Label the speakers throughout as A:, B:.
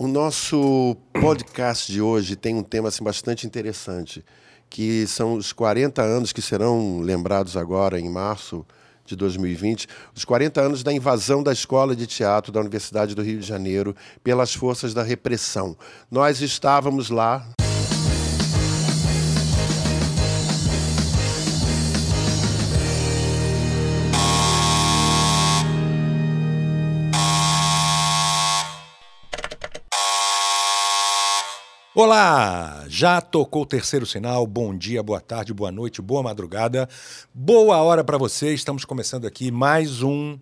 A: O nosso podcast de hoje tem um tema assim, bastante interessante, que são os 40 anos que serão lembrados agora em março de 2020, os 40 anos da invasão da Escola de Teatro da Universidade do Rio de Janeiro pelas forças da repressão. Nós estávamos lá.
B: Olá! Já tocou o terceiro sinal. Bom dia, boa tarde, boa noite, boa madrugada. Boa hora para você. Estamos começando aqui mais um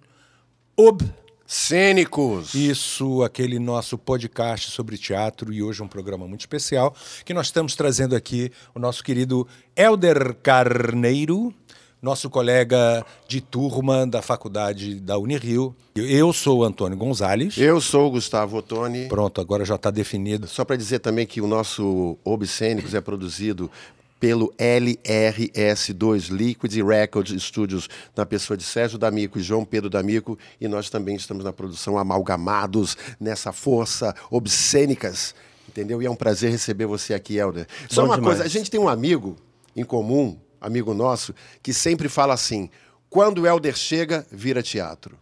B: Ob
A: Cênicos.
B: Isso, aquele nosso podcast sobre teatro e hoje um programa muito especial que nós estamos trazendo aqui o nosso querido Elder Carneiro, nosso colega de turma da faculdade da Unirio. Eu sou o Antônio Gonzalez.
A: Eu sou o Gustavo Ottoni.
B: Pronto, agora já está definido.
A: Só para dizer também que o nosso Obscênicos é produzido pelo LRS2 Liquid Record Studios, na pessoa de Sérgio D'Amico e João Pedro D'Amico, e nós também estamos na produção amalgamados nessa força obscênicas, entendeu? E é um prazer receber você aqui, Helder. Só
C: Bom
A: uma
C: demais.
A: coisa, a gente tem um amigo em comum, amigo nosso, que sempre fala assim: quando o Helder chega, vira teatro.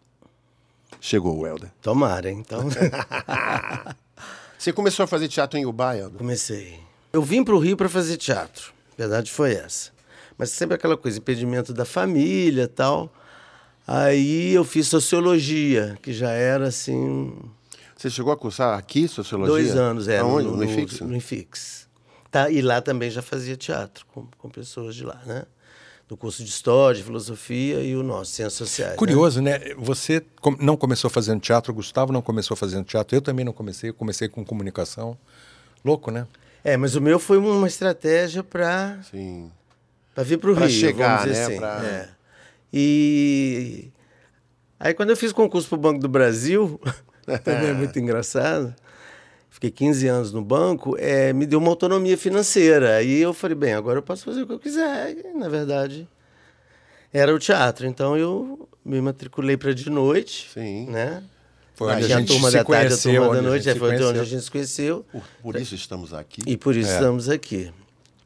A: Chegou o Helder.
C: Tomara, então.
A: Você começou a fazer teatro em Uba, Helder?
C: Comecei. Eu vim para o Rio para fazer teatro. A verdade foi essa. Mas sempre aquela coisa, impedimento da família e tal. Aí eu fiz sociologia, que já era assim.
A: Você chegou a cursar aqui sociologia?
C: Dois anos, é.
A: Aonde?
C: No,
A: No,
C: no,
A: IFIX?
C: no IFIX. Tá, e lá também já fazia teatro, com, com pessoas de lá, né? Do curso de História, de Filosofia e o nosso, Ciências Sociais. né?
B: Curioso, né? Você com- não começou fazendo teatro, o Gustavo não começou fazendo teatro, eu também não comecei, eu comecei com comunicação. Louco, né?
C: É, mas o meu foi uma estratégia para
A: Sim.
C: Para vir para o Rio,
A: chegar,
C: vamos dizer
A: né,
C: assim.
A: pra-
C: É. E aí quando eu fiz concurso para o Banco do Brasil, também é muito engraçado. Fiquei 15 anos no banco, é, me deu uma autonomia financeira. Aí eu falei, bem, agora eu posso fazer o que eu quiser. E, na verdade, era o teatro. Então eu me matriculei para de noite,
A: Sim.
C: né?
B: Foi onde a gente
C: turma
B: se
C: da tarde, a
B: conheceu,
C: turma
B: onde
C: da
B: a
C: noite, foi de onde
B: conheceu.
C: a gente se conheceu.
A: Por, por isso estamos aqui.
C: E por
B: É.
C: isso estamos aqui.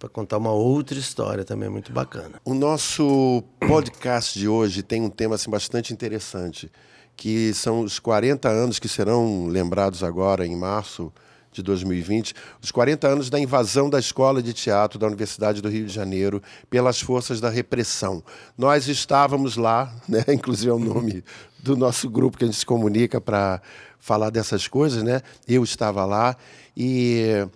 C: Para contar uma outra história também muito bacana.
A: O nosso podcast de hoje tem um tema assim, bastante interessante, que são os 40 anos que serão lembrados agora em março de 2020, os 40 anos da invasão da Escola de Teatro da Universidade do Rio de Janeiro pelas forças da repressão. Nós estávamos lá, né? inclusive é o nome do nosso grupo que a gente se comunica para falar dessas coisas, né? Eu estava lá e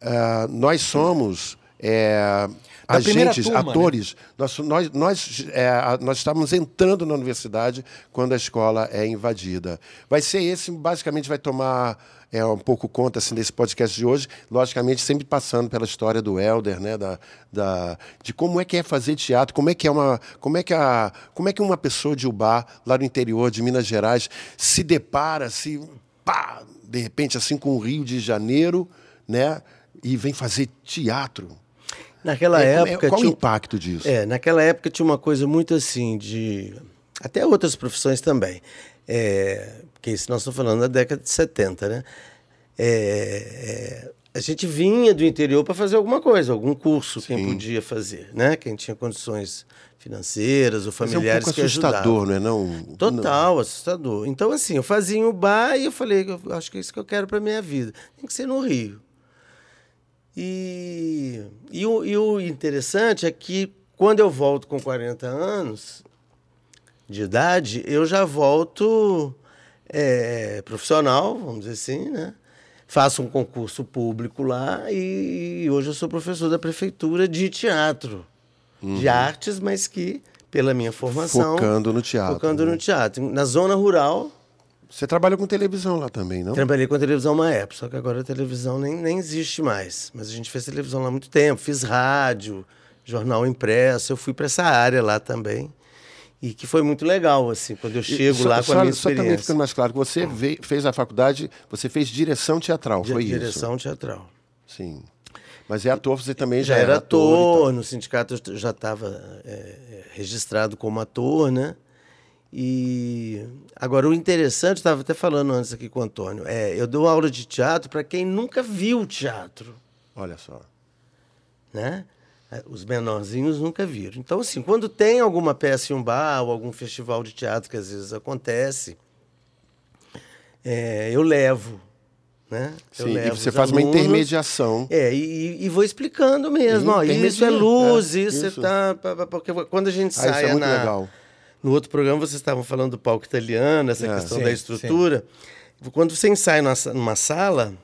A: ah, nós somos é, agentes,
B: turma, né?
A: atores. Nós, nós, nós, é, nós estávamos entrando na universidade quando a escola é invadida. Vai ser esse, basicamente, vai tomar é, um pouco conta assim, desse podcast de hoje, logicamente, sempre passando pela história do Helder, né, da, da, de como é que é fazer teatro, como é que é uma. Como é que, a, como é que uma pessoa de Ubá, lá no interior de Minas Gerais, se depara, se. Pá, de repente, assim, com o Rio de Janeiro, né? E vem fazer teatro.
C: Naquela
A: É,
C: época.
A: qual o
C: tinha um-
A: impacto disso?
C: É, naquela época tinha uma coisa muito assim de. Até outras profissões também. É, porque isso nós estamos falando da década de 70, né? É, é, a gente vinha do interior para fazer alguma coisa, algum curso, quem podia fazer, né? Quem tinha condições financeiras ou
A: Mas é um
C: familiares
A: pouco
C: que
A: assustador,
C: ajudavam.
A: não é? Não,
C: Total, assustador. Então, assim, eu fazia o bar e eu falei, eu acho que é isso que eu quero para minha vida. Tem que ser no Rio. E, e, o, e o interessante é que quando eu volto com 40 anos de idade, eu já volto é, profissional, vamos dizer assim, né? Faço um concurso público lá e, hoje eu sou professor da prefeitura de teatro, de artes, mas que, pela minha formação...
A: Focando no teatro,
C: Focando
A: né?
C: no teatro. Na zona rural,
A: Você trabalha com televisão lá também, não?
C: Trabalhei com televisão uma época, só que agora a televisão nem, nem existe mais. Mas a gente fez televisão lá há muito tempo, fiz rádio, jornal impresso, eu fui para essa área lá também. E que foi muito legal, assim, quando eu chego
A: só,
C: lá com
A: só,
C: a minha
A: só também
C: experiência.
A: ficando mais claro, você veio- fez a faculdade, você fez direção teatral,
C: Di-
A: foi isso?
C: direção teatral.
A: Sim. Mas é ator, você também já,
C: Já era
A: ator.
C: ator, no sindicato eu já estava registrado como ator, né? E agora o interessante, estava até falando antes aqui com o Antônio, é, eu dou aula de teatro para quem nunca viu teatro,
A: Olha só.
C: né? Os menorzinhos nunca viram. Então, assim, quando tem alguma peça em um bar ou algum festival de teatro que às vezes acontece, é, eu levo, né?
A: Sim, e você faz uma
C: alunos.
A: intermediação.
C: É, e, e vou explicando mesmo. Ó, isso é luz,
A: é,
C: isso,
A: isso.
C: é tá. Porque quando a gente
A: Ah,
C: sai
A: é
C: na,
A: legal.
C: No outro programa, vocês estavam falando do palco italiano, essa
A: É.
C: questão
B: Sim,
C: da estrutura. Quando você ensaia numa, sa- numa sala,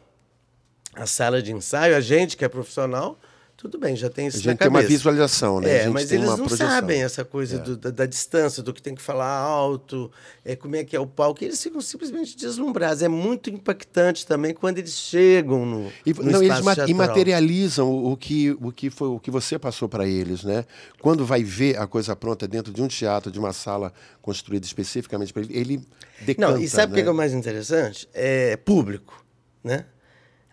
C: a sala de ensaio, a gente que é profissional, tudo bem, já tem isso
A: A gente tem uma visualização, né?
C: É, mas eles não
A: projeção. É.
C: sabem essa coisa do- da, da distância, do que tem que falar alto, é, como é que é o palco. Eles ficam simplesmente deslumbrados. É muito impactante também quando eles chegam no,
A: E,
C: no
A: não, eles
C: teatral.
A: imaterializam o, o que, o, que foi, o que você passou para eles, né? Quando vai ver a coisa pronta dentro de um teatro, de uma sala construída especificamente para ele, ele decanta,
C: Não, e sabe o
A: né?
C: que é o mais interessante? É público, né?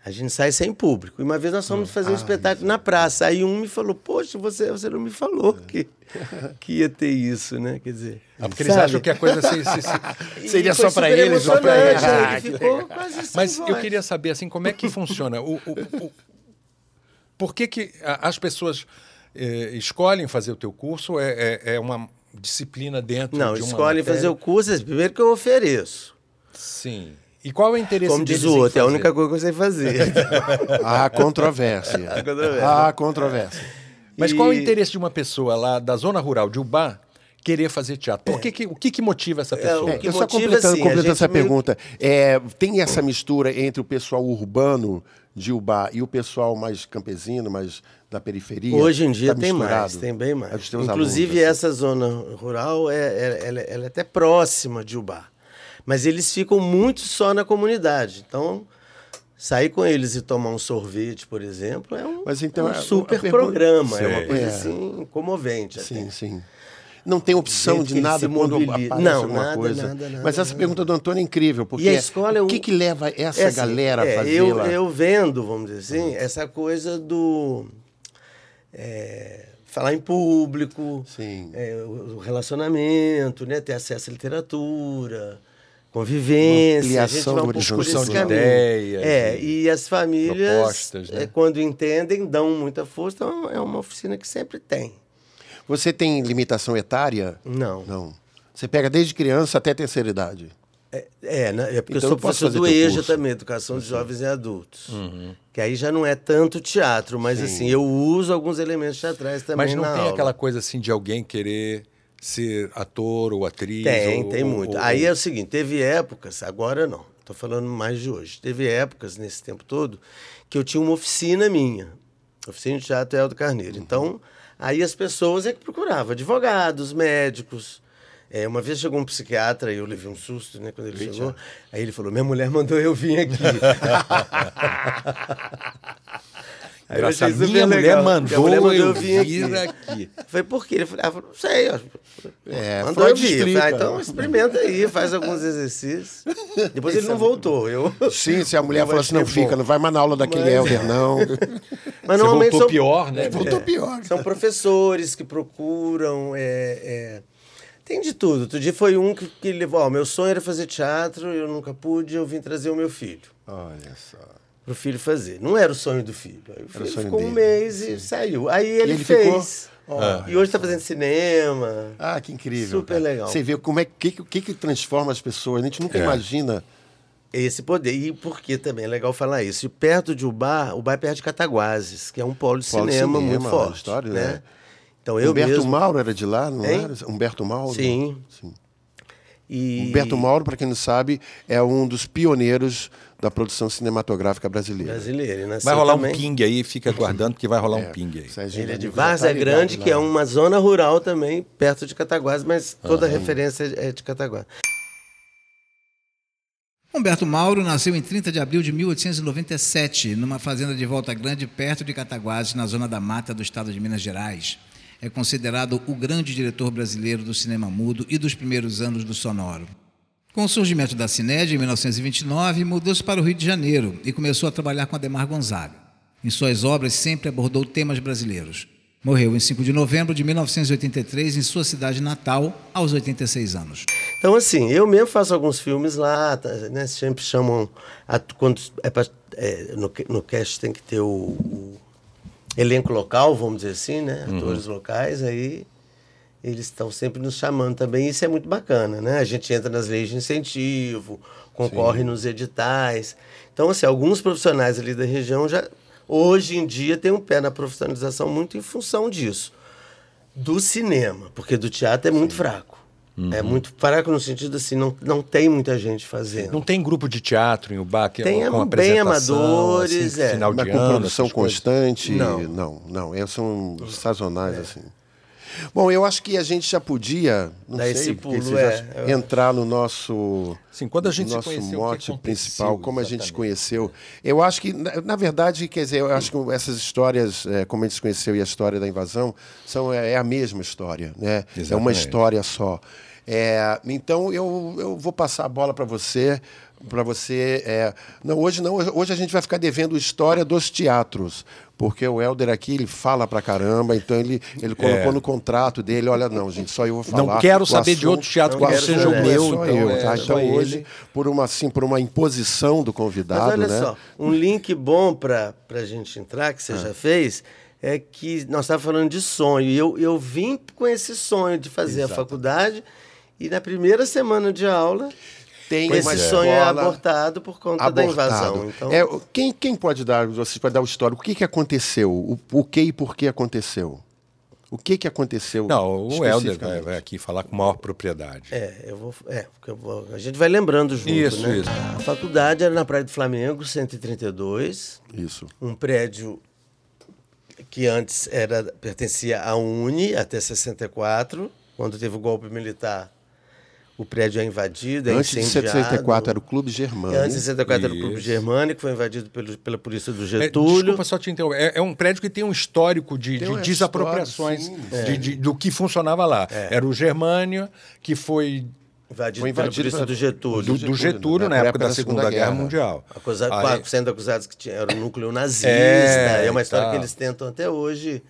C: A gente sai sem público. E uma vez nós fomos fazer um espetáculo na praça. Aí um me falou, poxa, você, você não me falou que, que ia ter isso, né? Quer dizer.
B: Ah, porque eles
C: sabe?
B: acham que a coisa se, se- se- seria só para eles ou para eles.
C: emocionante,
B: Ah,
C: Ele ficou quase
B: Mas eu
C: voz.
B: queria saber assim, como é que funciona? O, o- o- por que, que as pessoas eh, escolhem fazer o teu curso? É, é- é uma disciplina dentro
C: Não,
B: de uma
C: escolhem
B: matéria?
C: fazer o curso, assim, primeiro que eu ofereço.
B: Sim. E qual é o interesse
C: Como diz o outro, é a única coisa que eu sei fazer.
A: Há controvérsia.
C: Há controvérsia.
A: Há controvérsia.
B: Mas qual é o
C: E-
B: interesse de uma pessoa lá da zona rural de Ubá querer fazer teatro? Por que que, o que, que motiva essa pessoa?
C: o
A: É,
C: que
A: eu só completando,
C: assim, a
A: completando essa
C: meio-
A: pergunta, é, tem essa mistura entre o pessoal urbano de Ubá e o pessoal mais campesino, mais da periferia?
C: Hoje em dia
A: Tá
C: tem mais, tem bem
A: É
C: mais. Inclusive,
A: alunos, assim.
C: essa zona rural é, é- ela, ela é até próxima de Ubá. Mas eles ficam muito só na comunidade. Então, sair com eles e tomar um sorvete, por exemplo, é um,
A: Mas então,
C: é um
A: a
C: super
A: pergunta-
C: programa. É uma
B: Sim.
C: coisa
A: É.
C: assim comovente. até.
A: Sim, sim. Não tem opção de nada quando aparece
C: Não,
A: alguma
C: nada,
A: coisa.
C: nada, nada,
A: Mas essa pergunta do Antônio é incrível, porque
C: E a escola é
A: o
C: um-
A: que, que leva essa
C: É assim,
A: galera
C: é,
A: a fazer
C: eu, eu vendo, vamos dizer assim, essa coisa do. é, falar em público,
A: Sim.
C: é, o o relacionamento, né, ter acesso à literatura, convivência.
A: Uma
C: a gente
A: ampliação
C: vai por esse
B: de
C: caminho.
B: ideias
C: É,
B: e
C: e as famílias,
B: né?
C: é, quando entendem, dão muita força. Então, é uma oficina que sempre tem.
A: Você tem limitação etária?
C: Não.
A: Não. Você pega desde criança até terceira idade.
C: É, é, né? é porque
A: Então
C: eu sou professor do EJA.
A: Uhum.
C: também, Educação de Jovens e Adultos. Que aí já não é tanto teatro, mas assim, eu uso alguns elementos teatrais também
B: Mas não
C: na
B: tem
C: aula.
B: aquela coisa assim de alguém querer ser ator ou atriz?
C: Tem,
B: ou-
C: tem muito.
B: ou-
C: Aí é o seguinte, teve épocas, agora não, estou falando mais de hoje. Teve épocas nesse tempo todo que eu tinha uma oficina minha, oficina de teatro Eldo Carneiro.
B: Uhum.
C: Então, aí as pessoas é que procuravam, advogados, médicos. É, uma vez chegou um psiquiatra e eu levei um susto, né, quando ele chegou. Aí ele falou: Minha mulher mandou eu vir aqui. Aí eu achei
B: Engraçado, minha mulher
C: legal,
B: mandou,
C: porque a mulher mandou
B: eu
C: vir aqui. Falei, por quê? Ele falou, ah, não sei. ó.
A: É,
C: Mandou eu vir. Ah, então experimenta aí, faz alguns exercícios. Depois ele não voltou. Eu...
A: Sim, se a mulher falou assim, não
C: bom.
A: fica, não vai mais na aula daquele
C: Mas-
A: não.
C: Mas
B: Você
C: normalmente
B: voltou
C: são,
B: pior, né?
A: Voltou pior.
C: são professores que procuram. é, é, Tem de tudo. Outro dia foi um que, que levou. Ó, meu sonho era fazer teatro, eu nunca pude, eu vim trazer o meu filho.
A: Olha só.
C: Pro filho fazer. Não era o sonho do filho. Aí o filho ficou um
A: dele.
C: mês e saiu. Aí ele,
A: ele
C: fez.
A: ficou?
C: E hoje está fazendo cinema.
A: Ah, que incrível.
C: Super
A: cara.
C: legal.
A: Você vê como é que, que, que transforma as pessoas. A gente nunca imagina.
C: Esse poder. E por que também é legal falar isso? E perto de Ubá, Ubá é perto de Cataguases, que é um polo de
A: Polo
C: cinema,
A: cinema,
C: muito forte.
A: história,
C: né?
A: né?
C: Então eu
A: Humberto
C: mesmo...
A: Mauro era de lá, não
C: Hein?
A: era? Humberto Mauro?
C: Sim.
A: Sim.
C: E...
A: Humberto Mauro, para quem não sabe, é um dos pioneiros da produção cinematográfica brasileira.
C: Brasileiro. e nasceu
B: Vai rolar
C: também.
B: um ping aí, fica aguardando que vai rolar um ping aí.
A: Serginho
C: Ele é de Várzea Grande,
A: lá.
C: que é uma zona rural também, perto de Cataguases, mas toda a referência é de Cataguases.
D: Humberto Mauro nasceu em 30 de abril de 1897, numa fazenda de Volta Grande, perto de Cataguases, na zona da mata do estado de Minas Gerais. É considerado o grande diretor brasileiro do cinema mudo e dos primeiros anos do sonoro. Com o surgimento da Cinédia, em 1929, mudou-se para o Rio de Janeiro e começou a trabalhar com Ademar Gonzaga. Em suas obras, sempre abordou temas brasileiros. Morreu em 5 de novembro de 1983 em sua cidade natal, aos 86 anos.
C: Então, assim, eu mesmo faço alguns filmes lá, tá, né? Sempre chamam. a- quando é pra- é, no, no cast tem que ter o, o elenco local, vamos dizer assim, né? Atores locais, aí eles estão sempre nos chamando também. Isso é muito bacana, né? A gente entra nas leis de incentivo, concorre nos editais. Então, assim, alguns profissionais ali da região já, hoje em dia, têm um pé na profissionalização muito em função disso do cinema, porque do teatro é muito fraco. É muito fraco no sentido assim, não, não tem muita gente fazendo.
B: Não tem grupo de teatro em Ubá que
C: Tem,
B: com
C: bem amadores,
B: assim,
C: é.
B: final
A: Mas
B: de
A: com
B: ano,
A: produção constante?
C: Não.
A: não, não. São sazonais, assim. Bom, eu acho que a gente já podia, não
C: Dar
A: sei,
C: pulo, é,
A: entrar no nosso,
B: Sim, quando a gente se
A: nosso
B: conheceu, o que
A: mote principal, como a gente se
B: exatamente?
A: conheceu. Eu acho que, na, na verdade, quer dizer, eu acho que essas histórias, é, como a gente se conheceu e a história da invasão, são, é, é a mesma história, né? É uma
B: Exatamente.
A: história só. É, então, eu, eu vou passar a bola para você, para você. é, não, hoje não. Hoje a gente vai ficar devendo história dos teatros, porque o Helder aqui ele fala pra caramba, então ele, ele colocou
B: É.
A: no contrato dele, olha não, gente, só eu vou falar.
B: Não quero saber de
A: assunto-
B: outro teatro
C: que
A: o
C: não
A: assunto
C: seja o
A: é
B: meu,
A: só
B: então
A: eu,
B: é
A: tá? Então
B: ele.
A: hoje, por uma assim, por uma imposição do convidado,
C: Mas olha
A: né?
C: só, um link bom para a gente entrar, que você já fez, é que nós estávamos falando de sonho. E eu, eu vim com esse sonho de fazer a faculdade e na primeira semana de aula,
A: Tem
C: esse
A: uma
C: sonho é abortado por conta da
A: abortado.
C: invasão. Então,
A: É, quem, quem pode dar, você pode dar o histórico? O que, que aconteceu? O, o que e por que aconteceu? O que, que aconteceu?
B: Não, o Helder vai, vai aqui falar com maior propriedade.
C: É, eu vou. É, porque eu vou- a gente vai lembrando junto,
B: Isso,
C: né?
B: isso.
C: A faculdade era na Praia do Flamengo, 132,
A: Isso.
C: um prédio que antes era pertencia à Uni até 64, quando teve o golpe militar. O prédio é invadido, é
A: Antes de
C: incendiado.
A: 64 era o Clube Germânico.
C: Antes de 64 era o Clube
B: Isso.
C: Germânico, foi invadido pelo, pela polícia do
B: É,
C: Getúlio.
B: desculpa só te interromper. É, é um prédio que tem um histórico de, de
A: uma
B: desapropriações
A: história,
B: de- de- do que funcionava lá. Era o Germânia, que foi
C: invadido,
A: Foi
C: pela
A: invadido
C: polícia
A: pela-
C: do Getúlio.
B: do, do Getúlio
A: na
B: na época da Segunda, Guerra, Mundial.
C: Acusa-
B: Aí-
C: sendo acusados que tinha, era um núcleo nazista.
B: É,
C: É, uma história
B: tal.
C: que eles tentam até hoje.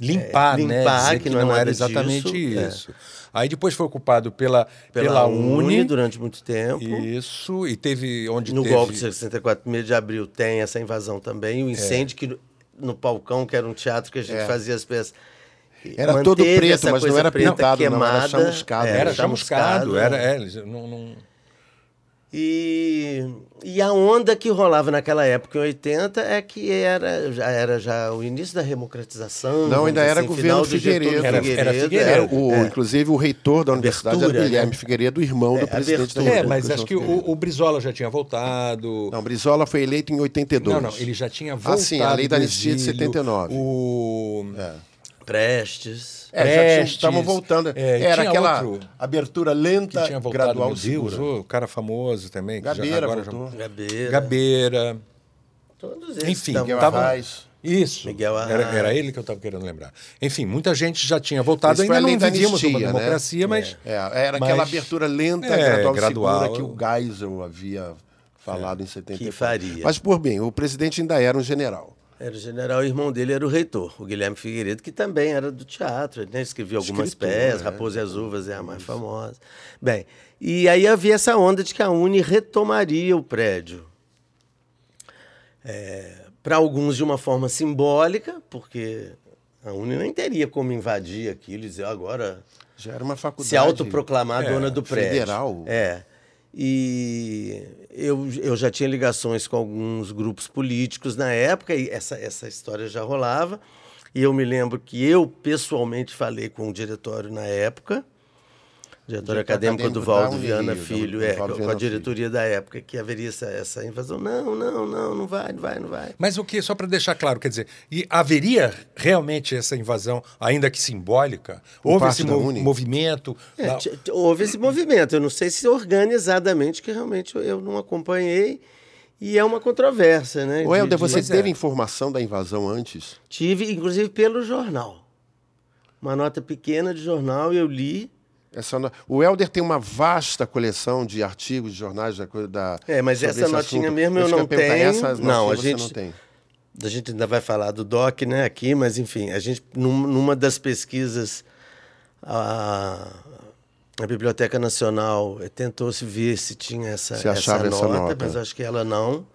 B: Limpar,
C: É,
B: né?
C: limpar,
B: Dizer
C: que
B: que,
C: não é
B: não, era exatamente
C: disso. É.
B: isso. Aí depois foi ocupado pela,
C: Pela,
B: pela,
C: Uni,
B: Uni.
C: durante muito tempo.
B: Isso, e teve onde
C: No
B: teve...
C: golpe de 64, 1 de abril, tem essa invasão também. O incêndio que no, no Palcão, que era um teatro que a gente
A: É.
C: fazia as peças.
A: Era
C: manteve
A: todo preto, mas não era
C: preta
A: pintado, não, era
C: queimada.
A: chamuscado.
C: É,
B: Era
C: chamuscado,
B: chamuscado,
C: é.
B: era... É, eles não, não-
C: E, e a onda que rolava naquela época, em 80, é que era já, era já o início da democratização.
A: Não, ainda
C: dizer
A: era
C: assim,
A: governo
C: final do Getúlio
A: Figueiredo.
B: Era- era Figueiredo.
A: Era
C: é,
A: o,
C: é.
A: Inclusive, o reitor da universidade
C: Abertura,
A: era Guilherme
C: né?
A: Figueiredo, irmão do
C: É,
A: presidente da
C: abertura.
B: É,
A: República.
B: mas acho que
A: Figueiredo.
B: o, o Brizola já tinha voltado.
A: Não, Brizola foi eleito em 82.
B: Não, não, ele já tinha voltado.
A: Ah, sim, a lei da
B: do
A: anistia de
B: exílio,
A: 79.
B: O...
C: Prestes.
A: É, já tinha-
B: Prestes,
A: estavam voltando.
B: é,
A: era
B: tinha
A: aquela
B: outro
A: abertura
B: que
A: lenta,
B: tinha voltado,
A: gradual
B: Deus,
A: segura.
B: o cara famoso também. que já-
A: Gabeira
B: já-
A: voltou.
C: Gabeira.
B: Gabeira.
C: Todos esses.
B: Enfim,
C: tavam-
A: Miguel
B: tava-
A: Arraes.
B: Isso.
C: Miguel
B: era,
C: Arraes.
B: era ele que eu estava querendo lembrar. Enfim, muita gente já tinha voltado.
A: Isso
B: Ainda não vivíamos uma
A: né?
B: democracia, mas...
A: É, era aquela
B: mas-
A: abertura lenta,
B: É,
A: gradual,
B: gradual.
A: segura que o Geisel havia falado em 74.
C: Que faria.
A: Mas, por bem, o presidente ainda era um general.
C: Era o general, o irmão dele era o reitor, o Guilherme Figueiredo, que também era do teatro, né? escrevia algumas
A: Escritor,
C: peças,
A: é.
C: Raposa e as Uvas é a mais famosa. Bem, e aí havia essa onda de que a Uni retomaria o prédio. Para alguns de uma forma simbólica, porque a Uni nem teria como invadir aquilo e dizer agora
A: Já era uma faculdade.
C: se autoproclamar
B: É,
C: dona do prédio.
A: federal.
C: É. E eu, eu já tinha ligações com alguns grupos políticos na época, e essa, essa história já rolava. E eu me lembro que eu pessoalmente falei com o diretório na época,
A: Diretor
C: acadêmico
A: acadêmico
C: do Valdo
A: da Uni,
C: Viana Filho,
A: do
C: é,
A: Valdo
C: com a
A: Viana
C: diretoria da época, que haveria essa, essa invasão. Não, não, não, não vai, não vai, não vai.
B: Mas o que, só para deixar claro, quer dizer, e haveria realmente essa invasão, ainda que simbólica? Houve esse mo-
A: Uni?
B: movimento?
C: É,
B: da-
C: houve esse movimento. Eu não sei se organizadamente, que realmente eu- não acompanhei. E é uma controvérsia, né?
A: O
C: de-
A: Helder,
C: de-
A: você
B: Pois é.
A: teve informação da invasão antes?
C: Tive, inclusive, pelo jornal. Uma nota pequena de jornal, eu li.
A: Essa no- O Helder tem uma vasta coleção de artigos de jornais da da.
C: É, mas essa notinha
A: assunto.
C: mesmo eu
A: que
C: não tenho.
A: Essas
C: Não, a gente-
A: não tem.
C: a gente ainda vai falar do DOC né, aqui, mas enfim, a gente, num- numa das pesquisas, a, a Biblioteca Nacional tentou se ver se tinha essa,
A: Se essa
C: nota,
A: nota.
C: mas acho que ela não.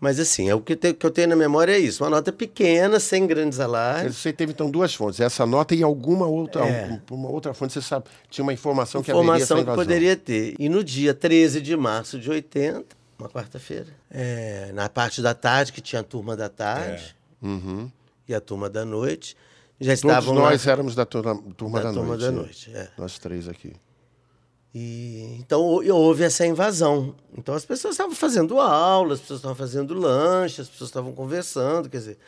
C: Mas assim, é o que, te- que eu tenho na memória é isso, uma nota pequena, sem grandes alardes.
A: Você teve então duas fontes, essa nota e alguma outra,
C: É.
A: uma outra fonte, você sabe, tinha uma informação que haveria essa
C: Informação que poderia ter. E no dia 13 de março de 80, uma quarta-feira, é, na parte da tarde, que tinha a turma da tarde
A: Uhum.
C: e a turma da noite, já
A: Todos
C: estavam
A: nós
C: lá
A: éramos da turma, turma
C: da
A: da,
C: turma
A: noite.
C: da
A: né?
C: noite. é.
A: Nós três aqui.
C: E, então hou- houve essa invasão. Então as pessoas estavam fazendo aula, as pessoas estavam fazendo lanche, as pessoas estavam conversando, quer dizer,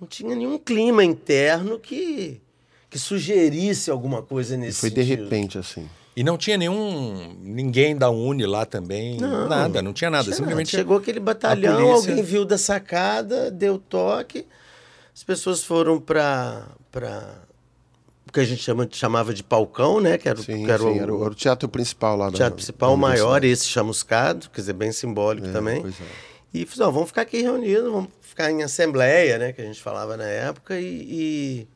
C: não tinha nenhum clima interno que, que sugerisse alguma coisa nesse
A: Foi de
C: sentido.
A: repente, assim.
B: E não tinha nenhum. ninguém da Uni lá também. nada, não tinha nada.
C: Tinha
B: simplesmente
C: nada. Chegou aquele batalhão,
B: polícia-
C: alguém viu da sacada, deu toque, as pessoas foram para o que a gente chama, chamava de palcão, né? Que era, o-
A: Sim,
C: que era
A: sim,
C: o,
A: era, o, era o teatro principal lá da
C: teatro principal
A: da
C: maior, esse chamuscado, quer dizer, bem simbólico também.
A: pois é.
C: E falou, "Ó, vamos ficar aqui reunidos, vamos ficar em assembleia, né? Que a gente falava na época, e. e...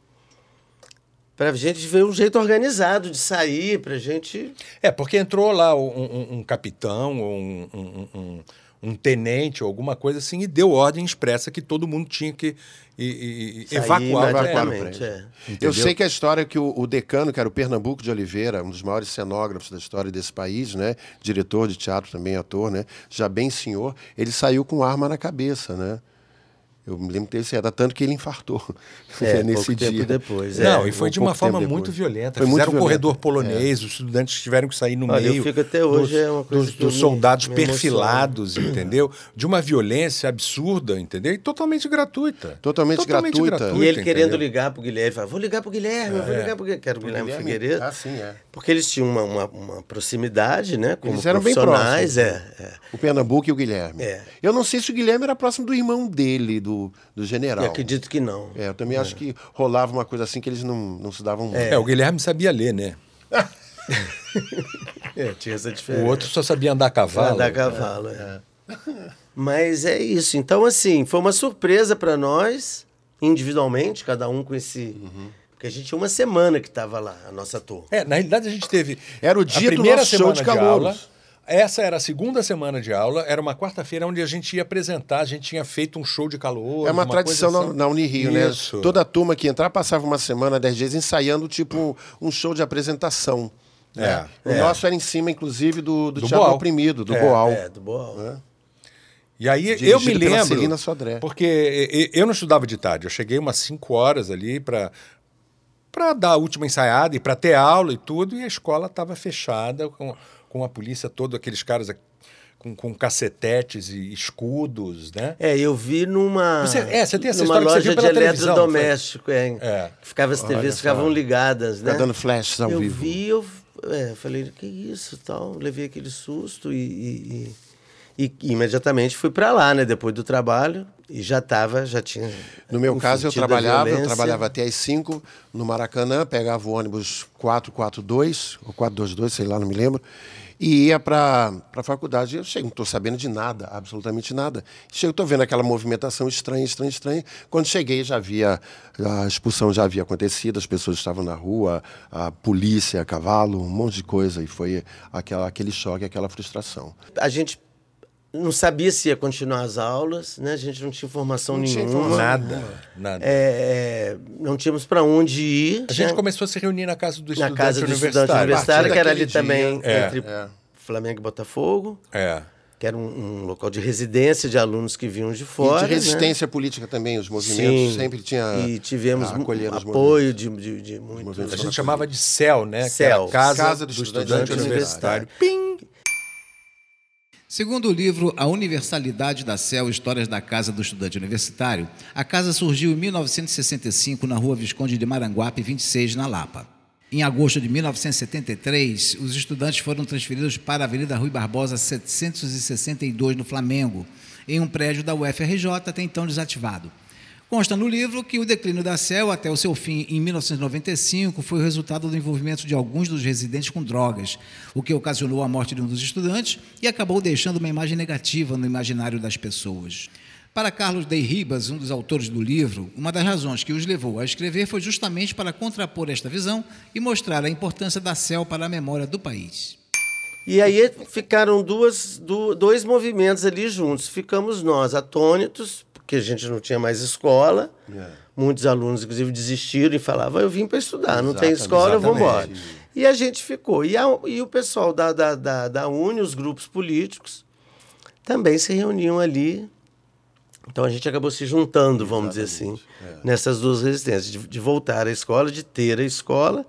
C: Pra gente ver um jeito organizado de sair, pra gente.
B: É, porque entrou lá um, um- um capitão ou um, um- um- tenente ou alguma coisa assim e deu ordem expressa que todo mundo tinha que e- e-
C: Sair
B: evacuar prédio.
C: é.
A: Eu sei que a história é que o, o decano, que era o Pernambuco de Oliveira, um dos maiores cenógrafos da história desse país, né? Diretor de teatro também, ator, né? Já bem senhor, ele saiu com arma na cabeça, né? Eu me lembro desse era tanto que ele infartou
C: É,
A: nesse
C: pouco
A: dia.
C: tempo depois.
B: Não,
C: é.
B: e foi
A: um
B: de uma forma muito violenta.
A: Foi muito
B: Fizeram um
A: violenta.
B: corredor polonês, os estudantes tiveram que sair no
C: Olha, eu
B: meio.
C: fico até hoje, é uma coisa
B: dos,
C: que
B: dos
C: me-
B: soldados
C: me
B: perfilados, entendeu? De uma violência absurda, entendeu? E totalmente gratuita.
A: Totalmente gratuita.
C: E ele
B: entendeu?
C: querendo ligar pro Guilherme, falava, vou ligar pro Guilherme, vou ligar pro Guilherme, que era o Guilherme, Figueiredo.
A: Ah, sim, é.
C: Porque eles tinham uma, uma, uma proximidade, né? Como
A: Eles eram bem
C: profissionais,
A: próximos.
C: é, é.
A: O Pernambuco e o Guilherme.
C: É.
A: Eu não sei se o Guilherme era próximo do irmão dele, do, do
C: E
A: general.
C: acredito que não.
A: É, eu também acho que rolava uma coisa assim que eles não, não se davam muito.
B: É, o Guilherme sabia ler, né?
C: É, tinha essa
B: O
C: diferença.
B: outro só sabia andar a cavalo.
C: Andar a cavalo, é. Mas é isso. Então, assim, foi uma surpresa para nós, individualmente, cada um com esse.
A: Uhum.
C: Porque a gente tinha uma semana que estava lá, a nossa turma.
B: É, na realidade a gente teve.
A: Era o
B: a
A: dia do
B: primeira
A: nosso show
B: semana
A: de calouros.
B: Essa era a segunda semana de aula, era uma quarta-feira onde a gente ia apresentar, a gente tinha feito um show de calor.
A: É uma, tradição
B: coisa
A: na,
B: assim.
A: na Unirio, né?
B: Isso.
A: Toda a turma que entrar passava uma semana, dez dias, ensaiando tipo um show de apresentação. né?
B: É,
A: O
B: é.
A: nosso era em cima, inclusive, do, do,
B: Do
A: Teatro
B: Boal.
A: Oprimido, do
B: É,
A: Boal.
C: É, do Boal.
B: E aí
A: Dirigido
B: eu me lembro.
A: Celina Sodré.
B: Porque eu não estudava de tarde, eu cheguei umas 5 horas ali para para dar a última ensaiada e para ter aula e tudo, e a escola estava fechada com, com a polícia toda, aqueles caras com, com cacetetes e escudos, né?
C: É, eu vi numa.
B: Você- é, você tem essa
C: numa
B: história que você
C: loja
B: viu
C: de eletrodoméstico, é,
B: É.
C: que ficava, as TVs ficavam ligadas, né?
A: Tá dando flashes ao
C: eu
A: vivo.
C: vi, eu é, falei, que isso, tal, levei aquele susto e, e- e- e imediatamente fui para lá, né? Depois do trabalho e já tava, já tinha.
A: No meu caso, eu trabalhava, eu trabalhava até às 5 no Maracanã, pegava o ônibus 442, ou 422, sei lá, não me lembro, e ia para a faculdade. Eu chego, não estou sabendo de nada, absolutamente nada. Chego, estou vendo aquela movimentação estranha, estranha, estranha. Quando cheguei, já havia, a expulsão já havia acontecido, as pessoas estavam na rua, a polícia, a cavalo, um monte de coisa, e foi aquela, aquele choque, aquela frustração.
C: A gente não sabia se ia continuar as aulas, né? A gente não tinha
A: Não tinha
C: nenhuma.
B: Nada, nada.
C: É, não tínhamos para onde ir.
B: A gente
C: né?
B: começou a se reunir na casa do
C: na
B: estudante
C: casa do estudante
B: universitário.
C: universitário, que era ali
A: daquele
C: também
A: dia,
B: é,
C: entre
A: é.
C: Flamengo e Botafogo,
B: É.
C: que era um, um local de residência de alunos que vinham de
A: E
C: fora.
A: de
C: né?
A: resistência política também, os movimentos
C: Sim.
A: sempre tinha
C: E tivemos
A: a acolher os
C: apoio de, de, de muitos.
B: A gente chamava de CEL, né?
C: CEL.
B: casa,
A: Casa
B: do,
A: do
B: estudante,
A: Estudante
B: universitário.
D: Segundo o livro A Universalidade da CEL Histórias da Casa do Estudante Universitário, a casa surgiu em 1965 na rua Visconde de Maranguape, 26, na Lapa. Em agosto de 1973, os estudantes foram transferidos para a Avenida Rui Barbosa 762, no Flamengo, em um prédio da UFRJ até então desativado. Consta no livro que o declínio da CEL até o seu fim em 1995 foi o resultado do envolvimento de alguns dos residentes com drogas, o que ocasionou a morte de um dos estudantes e acabou deixando uma imagem negativa no imaginário das pessoas. Para Carlos Dey Ribas, um dos autores do livro, uma das razões que os levou a escrever foi justamente para contrapor esta visão e mostrar a importância da CEL para a memória do país.
C: E aí ficaram duas, du- dois movimentos ali juntos. Ficamos nós atônitos, porque a gente não tinha mais escola. Muitos alunos, inclusive, desistiram e falavam: Eu vim para estudar, não tem
A: Exatamente,
C: escola, eu vou embora.
A: exatamente.
C: E a gente ficou. E, a- e o pessoal da, da, da, da Uni, os grupos políticos, também se reuniam ali. Então a gente acabou se juntando, vamos dizer assim, nessas duas resistências, de, de voltar à escola, de ter a escola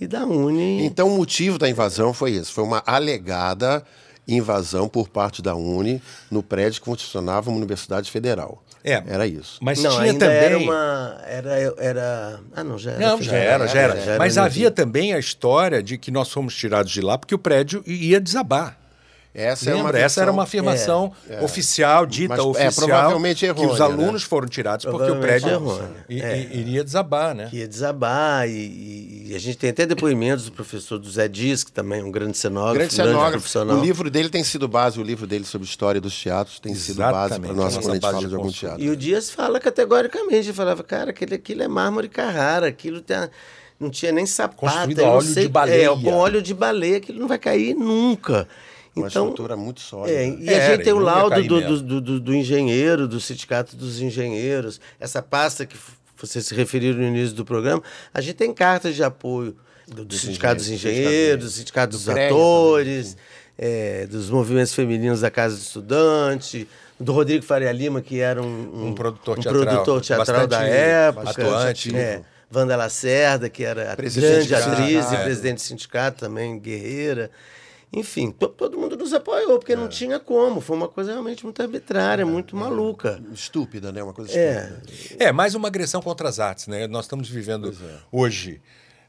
C: e da Uni.
A: Então, o motivo da invasão foi esse: foi uma alegada invasão por parte da Uni no prédio que funcionava uma universidade federal.
B: É.
A: Era isso.
B: Mas
C: não,
B: tinha
C: ainda
B: também.
C: era uma. Era, era. Ah, não, já era.
B: Não, já era, já era.
C: já
B: Mas
C: no-
B: havia também a história de que nós fomos tirados de lá porque o prédio ia desabar.
A: Essa
B: Lembra?
A: uma
B: Essa era uma
A: versão-
B: afirmação oficial, dita
A: Mas, é,
B: oficial,
A: provavelmente
B: que
A: errônea,
B: os alunos
A: né?
B: foram tirados porque o
C: Provavelmente
B: prédio
C: errônea.
B: i-
C: É.
B: i- iria desabar, né?
C: que ia desabar. E, e- e a gente tem até depoimentos do professor do Zé Dias, que também é um grande cenógrafo,
A: Grande
C: um grande
A: cenógrafo.
C: profissional.
A: O livro dele tem sido base, o livro dele sobre história dos teatros tem sido base
B: Exatamente,
A: para
B: a
A: nós
B: nossa
A: quando a gente fala
B: de
A: de algum teatro.
C: E o Dias fala categoricamente, ele falava, cara, aquilo, aquilo é mármore Carrara, aquilo tem, não tinha nem sapato.
B: Construído a óleo
C: sei-
B: de baleia.
C: É, com óleo de baleia, aquilo não vai cair nunca.
A: Uma
C: Então,
A: estrutura muito sólida.
C: É, e
B: Era,
C: a gente tem o laudo do, do, do, do engenheiro, do Sindicato dos Engenheiros, essa pasta que vocês se referiram no início do programa, a gente tem cartas de apoio do, do Sindicato dos
A: engenheiros,
C: do Sindicato dos Atores, é, dos movimentos femininos da Casa do Estudante, do Rodrigo Faria Lima, que era um,
B: Um produtor
C: um
B: teatral
C: produtor teatral da época.
B: atuante.
C: É, Wanda Lacerda, que era a grande atriz e
A: é.
C: presidente do sindicato também, guerreira. Enfim, to- todo mundo nos apoiou, porque não tinha como. Foi uma coisa realmente muito arbitrária, muito maluca.
A: Estúpida, né? Uma coisa
C: É.
A: estúpida.
B: É, mais uma agressão contra as artes, né? Nós estamos vivendo hoje,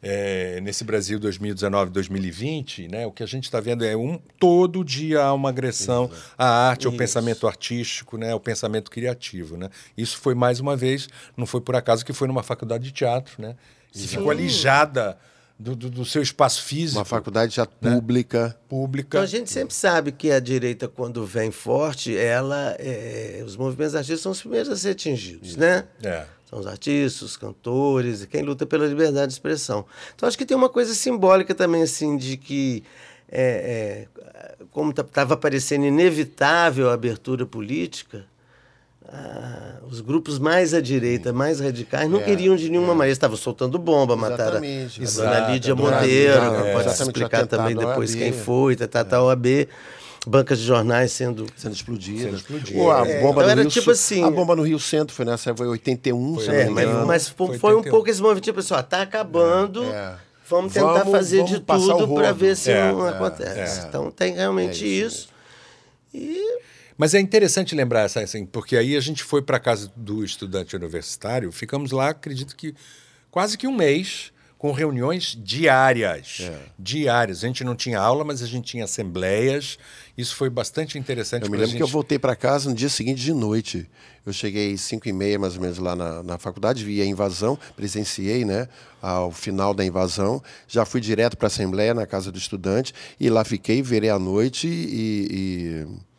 B: é, nesse Brasil 2019, 2020, né? O que a gente está vendo é um todo dia há uma agressão à arte, ao pensamento artístico, né? Ao pensamento criativo, né? Isso foi mais uma vez, não foi por acaso que foi numa faculdade de teatro, né? Que ficou alijada do, do- do seu espaço físico,
A: Uma faculdade já
B: Né?
A: pública.
B: pública.
C: Então a gente sempre sabe que a direita, quando vem forte, ela, é, os movimentos artísticos são os primeiros a ser atingidos, né?
B: É.
C: São os artistas, os cantores, e quem luta pela liberdade de expressão. Então acho que tem uma coisa simbólica também, assim, de que, é, é, como estava parecendo inevitável a abertura política, ah, os grupos mais à direita, mais radicais, não queriam de nenhuma maneira. Estavam soltando bomba, mataram a
A: Exatamente,
C: dona
B: exato.
C: Lídia
B: A dona
C: Monteiro,
A: Lídia,
C: que
A: é,
C: pode explicar também depois quem foi, tá, tá, OAB, bancas de jornais sendo
A: Sendo explodida.
B: Sendo explodida.
A: Pô, a
C: É,
A: bomba
C: então
A: no
C: era
A: Rio
C: tipo assim-
A: A bomba no Rio Centro foi nessa foi 81, se eu
C: É,
A: não me
C: mas,
A: engano.
C: mas foi,
B: Foi
C: foi um
B: 81.
C: pouco esse movimento, tipo assim, ó, tá acabando,
A: É.
C: vamos tentar
A: Vamos-
C: fazer
A: vamos
C: de tudo para ver se
B: É,
C: não
B: é,
C: acontece.
A: é.
C: Então tem realmente
A: É isso
C: isso. E
B: Mas é interessante lembrar essa, assim, porque aí a gente foi para a casa do estudante universitário, ficamos lá, acredito que quase que um mês, com reuniões diárias.
A: É.
B: Diárias. A gente não tinha aula, mas a gente tinha assembleias. Isso foi bastante interessante
A: Eu me lembro
B: gente.
A: que eu voltei para casa no dia seguinte de noite. Eu cheguei às 5 e meia, mais ou menos, lá na, na faculdade, vi a invasão, presenciei, né, ao final da invasão. Já fui direto para a Assembleia, na casa do estudante, e lá fiquei, virei à noite e, e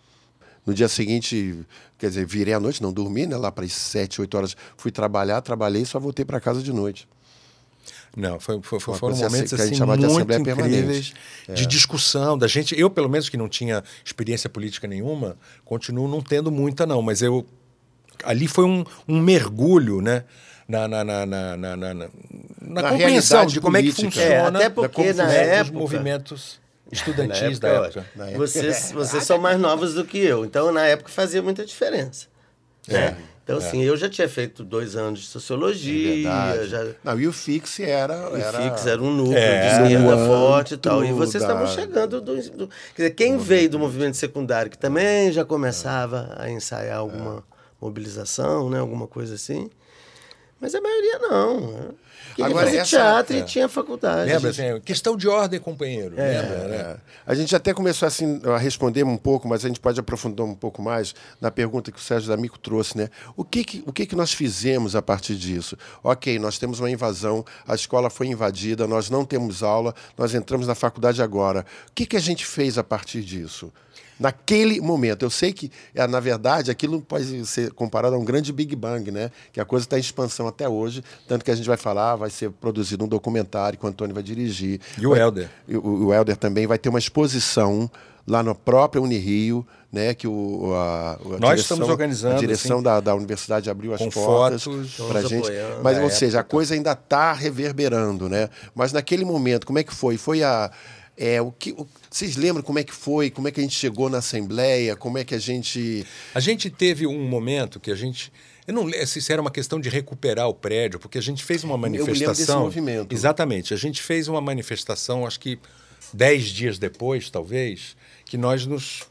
A: no dia seguinte, quer dizer, virei à noite, não dormi, né, lá para as 7, 8 horas, fui trabalhar, trabalhei e só voltei para casa de noite.
B: Não, foi, foi- foi- foram
A: coisa
B: momentos
A: que a gente
B: assim,
A: chama de
B: muito
A: assembleia
B: incríveis
A: permanente. É.
B: de discussão da gente. Eu, pelo menos, que não tinha experiência política nenhuma, continuo não tendo muita, não. Mas eu ali foi um, um mergulho, né? Na, na, na, na, na, na- na
A: Na
B: compreensão de como é que
A: política.
B: funciona
C: É, até
B: da
C: porque
B: como
C: na época-
B: movimentos estudantis
C: na
B: da época.
A: Na época.
C: Vocês, vocês são mais novos do que eu, então na época fazia muita diferença. né? Então, assim, eu já tinha feito dois anos de sociologia,
A: É
C: já.
A: Não, e o Fix era...
C: O
A: era...
C: Fix era um núcleo
B: É.
C: de esquerda forte e tal. E vocês estavam
A: da-
C: chegando do, do- Quer dizer, quem veio do movimento secundário, que também já começava a ensaiar alguma mobilização, né? Alguma coisa assim. Mas a maioria não. Né? Queria
A: Agora,
C: fazer
A: essa-
C: teatro
B: é.
C: e tinha faculdade.
B: Lembra? Assim, questão de ordem, companheiro. Lembra? né?
A: É. A gente até começou assim, a responder um pouco, mas a gente pode aprofundar um pouco mais na pergunta que o Sérgio D'Amico trouxe, né? O que que, o que que nós fizemos a partir disso? Ok, nós temos uma invasão, a escola foi invadida, nós não temos aula, nós entramos na faculdade agora. O que que a gente fez a partir disso? Naquele momento. Eu sei que, é, na verdade, aquilo pode ser comparado a um grande Big Bang, né? Que a coisa está em expansão até hoje. Tanto que a gente vai falar, vai ser produzido um documentário que o Antônio vai dirigir.
B: E o Helder.
A: O, o Helder também vai ter uma exposição lá na própria Unirio, né, que o, a, a
B: Nós
A: direção,
B: estamos organizando,
A: a direção
B: assim,
A: da, da universidade abriu as portas para gente. Mas, ou seja, a
B: época.
A: coisa ainda está reverberando, né? Mas naquele momento, como é que foi? Foi a é, o que, o- vocês lembram como é que foi? Como é que a gente chegou na Assembleia? Como é que a gente.
B: A gente teve um momento que a gente. Eu não lembro se era uma questão de recuperar o prédio, porque a gente fez uma
A: me lembro
B: manifestação.
A: desse movimento.
B: Exatamente. A gente fez uma manifestação, acho que dez dias depois, talvez, que nós nos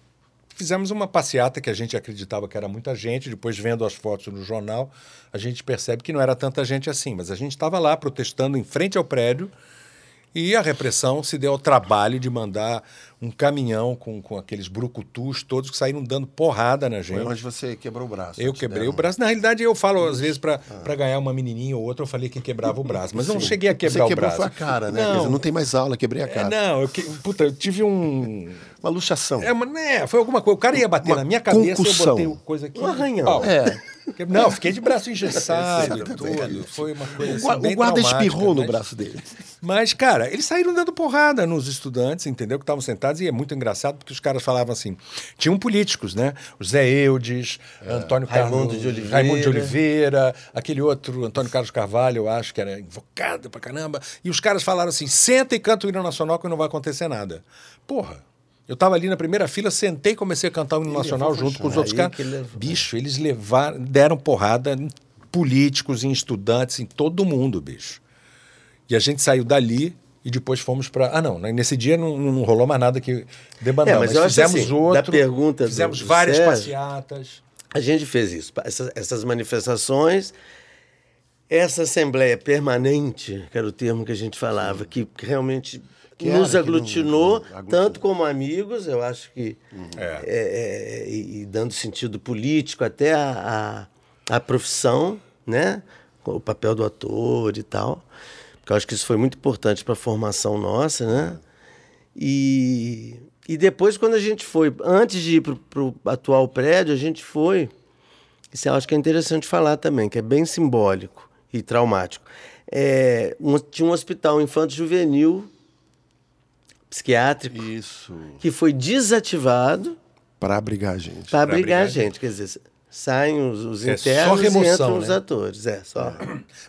B: fizemos uma passeata que a gente acreditava que era muita gente. Depois, vendo as fotos no jornal, a gente percebe que não era tanta gente assim. Mas a gente estava lá protestando em frente ao prédio. E a repressão se deu ao trabalho de mandar um caminhão com, com aqueles brucutus todos que saíram dando porrada na gente.
A: onde você quebrou o braço?
B: Eu quebrei
A: deram-
B: o braço. Na realidade, eu falo às vezes para ganhar uma menininha ou outra, eu falei quem quebrava o braço. Mas eu não cheguei a quebrar
A: Você quebrou
B: o braço.
A: foi a cara, né?
B: Não,
A: dizer, não tem mais aula, quebrei a
B: é,
A: cara.
B: não eu, que- puta, eu tive um.
A: Uma luxação.
B: É, mas, né, foi alguma coisa. O cara ia bater
A: Uma
B: na minha cabeça
A: concussão.
B: eu botei coisa aqui.
C: Um arranhão.
A: É.
B: Não, fiquei de braço engessado e tudo. Foi uma coisa
A: O
B: assim,
A: o guarda
B: traumática,
A: espirrou no
B: mas-
A: braço dele.
B: Mas, cara, eles saíram dando porrada nos estudantes, entendeu? Que estavam sentados, e é muito engraçado porque os caras falavam assim. Tinham políticos, né? O Zé Eudes, Antônio
C: Raimundo
B: Carlos,
C: de Oliveira.
B: Raimundo de Oliveira, aquele outro, Antônio Carlos Carvalho, eu acho que era invocado pra caramba. E os caras falaram assim: senta e canta o hino nacional que não vai acontecer nada. Porra. Eu tava ali na primeira fila, sentei e comecei a cantar o hino nacional junto com os outros caras. Bicho, eles levaram, deram porrada em políticos, em estudantes, em todo mundo, bicho. E a gente saiu dali e depois fomos para. Ah, não, né, nesse dia não, não rolou mais nada que debandar.
C: É, mas
B: mas fizemos
C: assim, da
B: outro.
C: pergunta do-
B: fizemos
C: do
B: várias
C: Sérgio,
B: passeatas.
C: A gente fez isso, essas, essas manifestações, essa assembleia permanente, que era o termo que a gente falava, que realmente
A: Que
C: nos
A: era, que não-
C: aglutinou,
A: aglutinou.
C: tanto como amigos, eu acho que,
B: É.
C: é, é, e, e dando sentido político até a, a, a profissão, né? o papel do ator e tal, porque eu acho que isso foi muito importante para a formação nossa, né? E, e depois, quando a gente foi, antes de ir para o atual prédio, a gente foi. Isso eu acho que é interessante falar também, que é bem simbólico e traumático. É, um- tinha um hospital infanto-juvenil psiquiátrico
A: Isso.
C: que foi desativado
A: Para abrigar a gente.
C: para abrigar
B: abrigar
C: a gente. Quer dizer, saem os, os
B: É só
C: internos e
B: remoção,
C: entram os
B: né?
C: atores. É, só.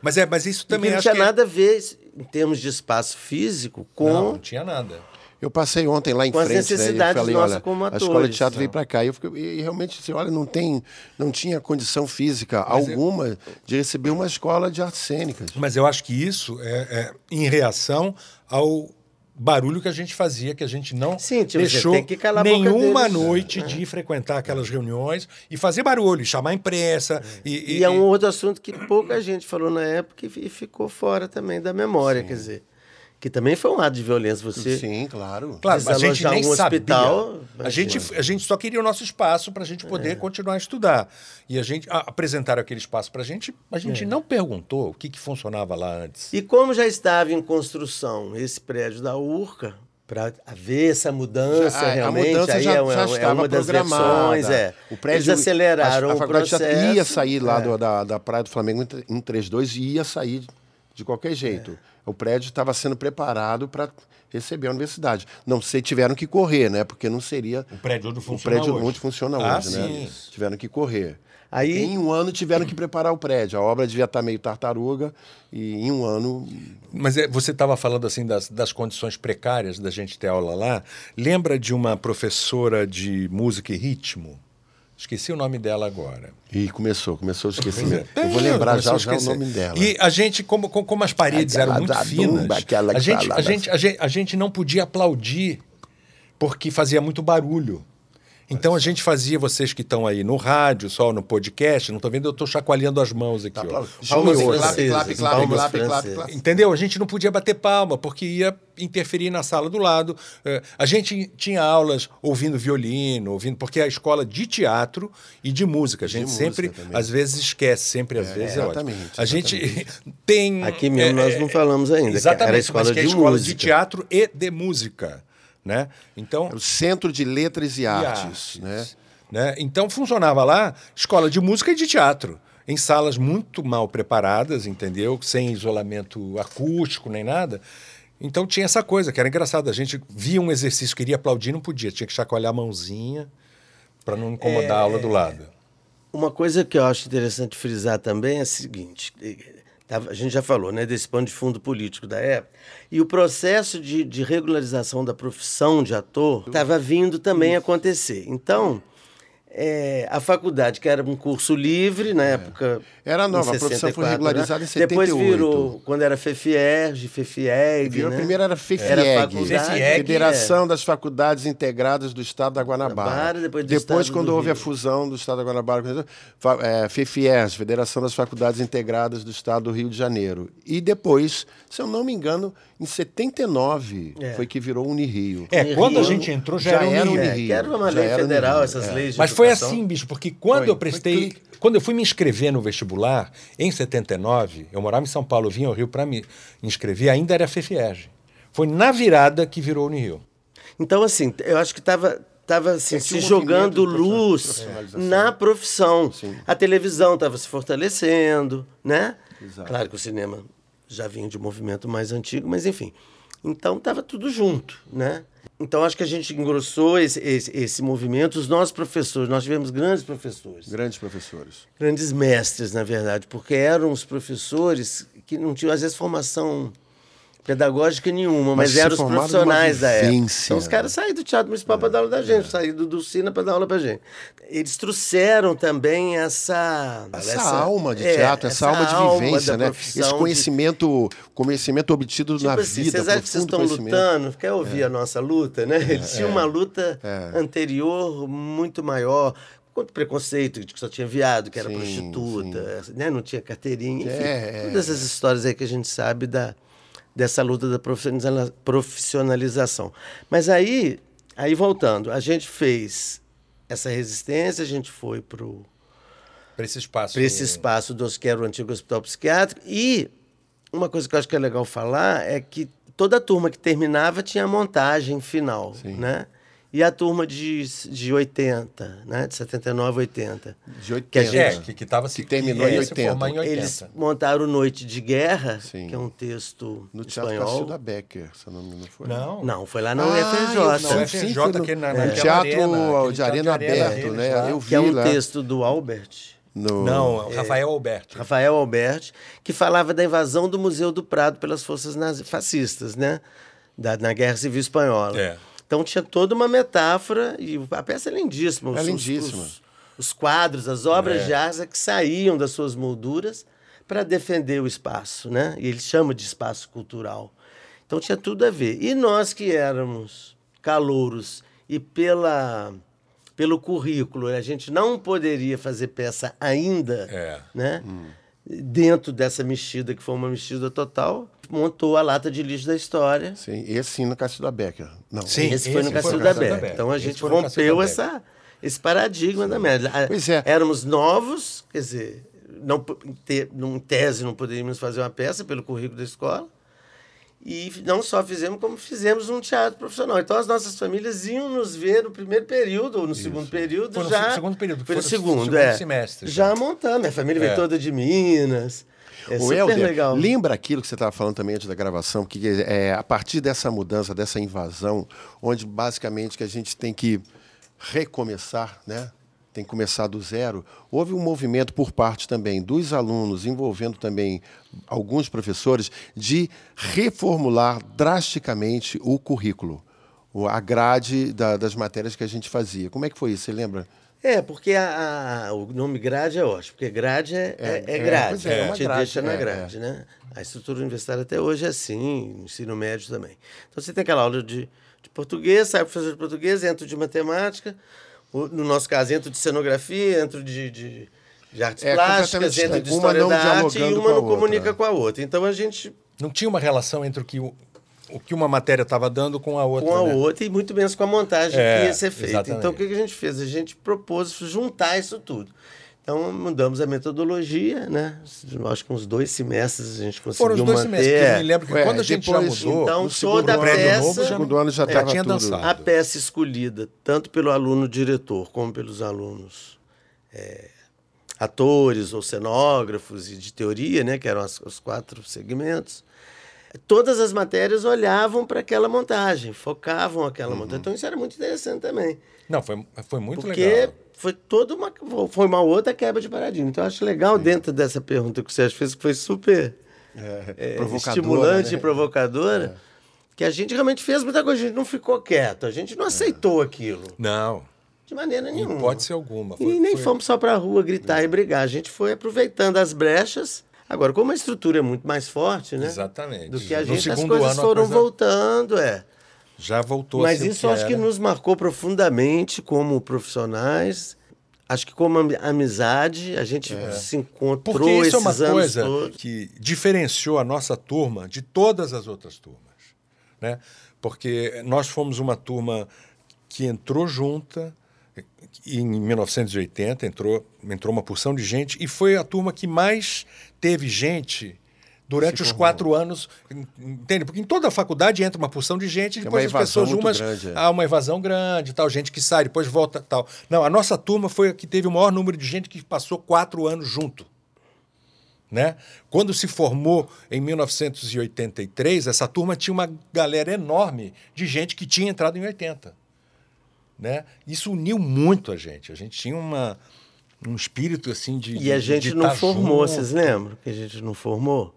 B: Mas, é, mas isso
C: Também não
B: acho
C: tinha
B: que...
C: nada a ver, em termos de espaço físico, com.
B: Não, não tinha nada.
A: Eu passei ontem lá em
C: Com as
A: frente, né, e eu
C: necessidades
A: falei,
C: nossas
A: olha,
C: como
A: a escola
C: atores,
A: de teatro
C: não.
A: veio para cá. E, eu fiquei, e realmente, você olha, não tem, não tinha condição física
B: é
A: alguma de receber uma escola de artes cênicas.
B: Mas eu acho que isso é, é em reação ao barulho que a gente fazia, que a gente não
C: Sim, tipo,
B: deixou nenhuma
C: deles.
B: noite de frequentar aquelas reuniões e fazer barulho, chamar a imprensa. E,
C: E é um outro assunto que pouca gente falou na época e e ficou fora também da memória, quer dizer. Que também foi um ato de violência. Você,
A: Sim, claro.
B: Claro, mas a gente nem
C: um
B: sabia.
C: hospital,
B: a, gente, a gente só queria o nosso espaço para a gente
C: É.
B: poder continuar a estudar. E a gente a, apresentaram aquele espaço para a gente, a
C: É.
B: gente não perguntou o que, que funcionava lá antes.
C: E como já estava em construção esse prédio da URCA, para haver essa mudança
A: Já- a- a
C: realmente,
A: mudança
C: aí
A: já-
C: é, uma-
A: já
C: é
A: estava
C: uma das
A: programada.
C: versões, é.
A: O prédio,
C: Eles aceleraram
A: a, a
C: o processo.
A: ia sair lá
C: é.
A: do- da, da Praia do Flamengo em 32 e ia sair de qualquer jeito. O prédio estava sendo preparado para receber a universidade. Não sei, tiveram que correr, né? Porque não seria
B: O prédio onde
A: o
B: funciona
A: prédio
B: hoje.
A: onde funciona
B: Ah,
A: hoje, né?
B: sim.
A: Tiveram que correr.
C: Aí-
A: Em um ano tiveram que preparar o prédio. A obra devia estar meio tartaruga e em um ano
B: Mas é, você estava falando assim das, das condições precárias da gente ter aula lá. Lembra de uma professora de música e ritmo? Esqueci o nome dela agora.
A: e começou, começou
B: Pois
A: esquecimento.
B: é.
A: Eu vou lembrar já,
B: a
A: já o
B: esquecer.
A: nome dela.
B: E a gente, como, como, as paredes
A: Aquela
B: eram muito finas,
A: Dumba,
B: a gente,
A: fala
B: a, gente, a, gente, a gente não podia aplaudir porque fazia muito barulho. Então a gente fazia, vocês que estão aí no rádio, só no podcast, não estão vendo, eu estou chacoalhando as mãos aqui. ó.
C: Palmas
A: clap, clap, clap, clap.
B: Entendeu? A gente não podia bater palma, porque ia interferir na sala do lado. Eh, A gente tinha aulas ouvindo violino, ouvindo, porque é a escola de teatro e de música. A gente
A: música
B: sempre,
A: também.
B: às vezes, esquece, sempre às vezes é ótimo.
A: exatamente,
B: A gente tem.
C: Aqui mesmo
B: é,
C: nós não falamos ainda, que
B: Exatamente,
C: era a escola
B: mas que é a
C: de
B: escola de
C: música.
B: teatro e de música. Né? Então,
A: Era o Centro de Letras e, Artes,
B: artes,
A: né?
B: né? Então funcionava lá escola de música e de teatro, em salas muito mal preparadas, entendeu? Sem isolamento acústico nem nada. Então tinha essa coisa que era engraçado. A gente via um exercício, queria aplaudir, não podia, tinha que chacoalhar a mãozinha para não incomodar a aula do lado.
C: Uma coisa que eu acho interessante frisar também é a seguinte: a gente já falou né, desse pano de fundo político da época, e o processo de, de regularização da profissão de ator estava vindo também a acontecer. Então, eh, a faculdade, que era um curso livre na época.
A: É. Era
C: em
A: nova, a profissão foi
C: 64,
A: regularizada em
C: Depois
A: 78.
C: virou, quando era FEFIERG, FEFIEG.
A: Virou,
C: né?
A: Primeiro era FEFIEG,
C: Era faculdade,
B: FEFIEG,
A: Federação das Faculdades Integradas do Estado da Guanabara.
C: Guanabara, depois do Estado
A: quando
C: do
A: houve a
C: Rio.
A: fusão do Estado da Guanabara, com é, FEFIERG, Federação das Faculdades Integradas do Estado do Rio de Janeiro. E depois, se eu não me engano, em 79
C: É.
A: foi que virou Unirio.
B: É,
C: Rio,
B: quando a gente entrou já,
A: já
B: era um
A: era
B: nível.
A: um
C: É,
A: Rio,
C: que era uma lei
A: era
C: federal, essas
A: é.
C: leis de
B: Mas foi assim, bicho, porque quando
A: Foi,
B: eu prestei, quando eu fui me inscrever no vestibular, em 79, eu morava em São Paulo, vinha ao Rio para me inscrever, ainda era FFEG. Foi na virada que virou Unirio.
C: Então, assim, eu acho que estava tava, assim,
A: Tinha
C: se
A: um
C: jogando luz
A: profissionalização.
C: na profissão. A televisão estava se fortalecendo, né?
A: Exato.
C: Claro que o cinema já vinha de um movimento mais antigo, mas enfim. Então estava tudo junto, né? Então acho que a gente engrossou esse, esse, esse movimento. Os nossos professores, nós tivemos grandes professores
A: Grandes professores.
C: grandes mestres, na verdade, porque eram os professores que não tinham, às vezes, formação pedagógica nenhuma, mas,
A: Mas
C: eram os profissionais da época. Então, os caras saíram do Teatro Municipal para dar aula da gente, saíram do, Cina para dar aula para gente. Eles trouxeram também essa...
A: Essa, alma de
C: é,
A: teatro, essa, alma de vivência, né? Esse
C: de-
A: conhecimento, conhecimento obtido
C: Tipo
A: na
C: assim,
A: vida,
C: vocês acham que vocês estão
A: conhecimento. É.
C: lutando? Quer ouvir a nossa luta, né? Eles tinham uma luta anterior muito maior. Quanto preconceito de que só tinha viado, que era
A: Sim,
C: prostituta, né? não tinha carteirinha, enfim.
A: É, é.
C: Todas essas histórias aí que a gente sabe da, dessa luta da profissionaliza- profissionalização. Mas aí, aí voltando, a gente fez essa resistência, a gente foi pro
B: Para esse espaço.
C: para esse espaço que era o antigo hospital psiquiátrico. E uma coisa que eu acho que é legal falar é que toda a turma que terminava tinha a montagem final, né? E a turma de, de 80, né? De 79, 80.
A: De 80.
C: Que a gente-
B: É, que, que, tava,
A: Que terminou
B: ia
A: em
B: se
A: 80.
B: formar em 80.
C: Eles montaram Noite de Guerra,
A: Sim.
C: que é um texto
A: No Teatro
C: espanhol.
A: Cacilda Becker, se eu não me engano, foi.
B: Não.
C: Não, foi lá na
A: Ah,
C: UFRJ.
B: Na
A: Sim,
B: UFRJ,
A: no-
B: aquele na-
A: é. Teatro
B: arena,
A: de arena
B: teatro de arena
A: aberto,
B: deles
A: né?
B: lá.
A: Eu
C: que é um
A: vi lá.
C: texto do Albert.
A: No...
B: Não, Rafael Alberti.
C: Rafael Alberti, que falava da invasão do Museu do Prado pelas forças nazi- fascistas, né? Da, na Guerra Civil Espanhola.
B: É.
C: Então tinha toda uma metáfora e a peça é lindíssima. Os-
A: É lindíssima.
C: Os, os quadros, as obras
B: É.
C: de arte que saíam das suas molduras para defender o espaço, né? E ele chama de espaço cultural. Então tinha tudo a ver. E nós que éramos calouros e pela pelo currículo a gente não poderia fazer peça ainda,
B: É.
C: né? Dentro dessa mexida que foi uma mexida total, montou a lata de lixo da história.
A: Sim, esse sim no Cacilda Becker. Não.
B: Sim.
C: Esse foi no
B: esse foi no Cacilda
C: Becker.
B: Becker.
C: Então a gente rompeu essa, esse paradigma da merda.
A: Pois é.
C: Éramos novos, quer dizer, não, te- em tese não poderíamos fazer uma peça pelo currículo da escola. E não só fizemos, como fizemos um teatro profissional. Então as nossas famílias iam nos ver no primeiro período ou no segundo período
B: Foi no
C: já.
B: se- segundo período,
C: Foi no segundo,
B: segundo
C: é.
B: semestre,
C: Já
B: já.
C: montando. Minha família veio
B: É.
C: toda de Minas. É
A: O Helder,
C: legal.
A: lembra aquilo que você estava falando também antes da gravação, que é a partir dessa mudança, dessa invasão, onde basicamente que a gente tem que recomeçar, né? Tem que começar do zero. Houve um movimento por parte também dos alunos, envolvendo também alguns professores, de reformular drasticamente o currículo, a grade da- das matérias que a gente fazia. Como é que foi isso? Você lembra?
C: É, porque a- a- o nome grade é ótimo, porque grade é, é, é
A: é,
C: grade,
A: pois é, é
C: te
A: grade,
C: deixa na
A: é,
C: grade, né? A estrutura universitária até hoje é assim, ensino médio também. Então você tem aquela aula de, de português, sai professor de português, entra de matemática, o- no nosso caso, entra de cenografia, entra de, de, de artes
A: É,
C: plásticas, entra de história da arte e uma não comunica com a outra. Então a gente
B: Não tinha uma relação entre o que, o, o que uma matéria estava dando com a outra.
C: com a
B: né?
C: outra e muito menos com a montagem
B: É,
C: que ia ser feita.
B: exatamente.
C: Então, o que a gente fez? A gente propôs juntar isso tudo. Então mudamos a metodologia, né? Acho que uns dois semestres a gente
B: Foram
C: conseguiu
B: os dois
C: manter.
B: semestres, porque eu me lembro que
A: Ué,
B: quando a gente já
A: depois,
B: mudou,
C: então, toda a peça-
A: no segundo ano já
B: É, tinha
A: tudo.
B: dançado.
C: A peça escolhida, tanto pelo aluno diretor como pelos alunos é, atores ou cenógrafos e de teoria, né, que eram as- os quatro segmentos, todas as matérias olhavam para aquela montagem, focavam aquela montagem. Então isso era muito interessante também.
B: Não, foi, foi muito
C: Porque
B: legal.
C: foi toda uma foi uma outra quebra de paradigma. Então eu acho legal dentro dessa pergunta que o Sérgio fez, que foi super é,
A: provocadora,
C: estimulante
A: né?
C: e provocadora, que a gente realmente fez muita coisa, a gente não ficou quieto, a gente não aceitou aquilo
B: Não,
C: de maneira
B: em
C: nenhuma.
B: hipótese alguma.
C: E
B: Foi-
C: nem
B: foi-
C: fomos só para a rua gritar e brigar, a gente foi aproveitando as brechas. Agora, como a estrutura é muito mais forte, né?
B: Exatamente.
C: Do que a gente, as coisas
B: ano,
C: foram
B: coisa
C: voltando, é.
B: Já voltou
C: Mas isso acho que nos marcou profundamente como profissionais. Acho que como ami- amizade, a gente se encontrou
B: Porque isso
C: esses
B: é uma coisa
C: todos.
B: que diferenciou a nossa turma de todas as outras turmas. Né? Porque nós fomos uma turma que entrou junta, em 1980 entrou, entrou uma porção de gente, e foi a turma que mais teve gente durante os quatro anos, entende? Porque em toda a faculdade entra uma porção de gente, e
A: É
B: depois as pessoas, umas,
A: grande, é.
B: há uma evasão grande, tal, gente que sai, depois volta, tal. Não, a nossa turma foi a que teve o maior número de gente que passou quatro anos junto. Né? Quando se formou em 1983, essa turma tinha uma galera enorme de gente que tinha entrado em 80. Né? Isso uniu muito a gente. A gente tinha uma, um espírito assim de.
C: E a gente não formou,
B: junto.
C: vocês lembram que a gente não formou?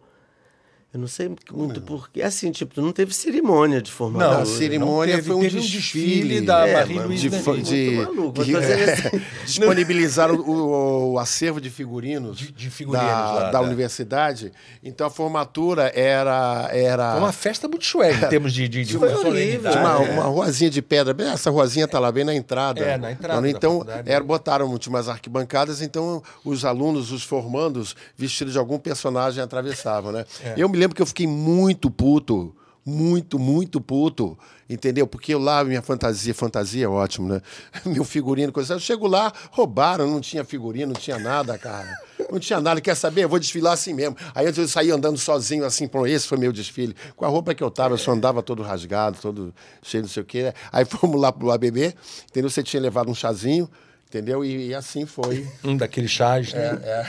C: Eu não sei muito porquê. Assim, tipo, não teve cerimônia de formatura.
B: Não,
A: a cerimônia
B: teve-
A: foi um
B: teve um
A: desfile,
B: desfile da
C: É,
B: Marie Louise
A: de,
C: Muito
A: de-
C: maluco,
A: de-
C: dizendo assim,
A: disponibilizaram o, o acervo de figurinos,
B: De- de figurinos
A: da,
B: lá,
A: da
B: da-
A: universidade. Então a formatura era era
B: Foi uma festa muito suave em termos de, de, de
C: Foi
B: solenidade.
C: horrível.
A: Tinha uma,
C: É.
A: uma ruazinha de pedra. Bem, Essa ruazinha tá lá bem na entrada.
B: É, na entrada da
A: Então, era, botaram umas arquibancadas, então os alunos, os formandos, vestidos de algum personagem, atravessavam, né?
B: É.
A: Eu me lembro que eu fiquei muito puto. Muito, muito puto, entendeu? Porque eu lá, minha fantasia, fantasia é ótimo, né? Meu figurino, coisa. Eu chego lá, roubaram, não tinha figurino, não tinha nada, cara. Não tinha nada. Quer saber? Eu vou desfilar assim mesmo. Aí eu saí andando sozinho, assim, pronto, esse foi meu desfile. Com a roupa que eu tava, eu só andava todo rasgado, todo cheio, não sei o quê. né? Aí fomos lá pro ABB, entendeu? Você tinha levado um chazinho, entendeu? E, e assim foi.
B: Um daqueles chás, né?
A: É,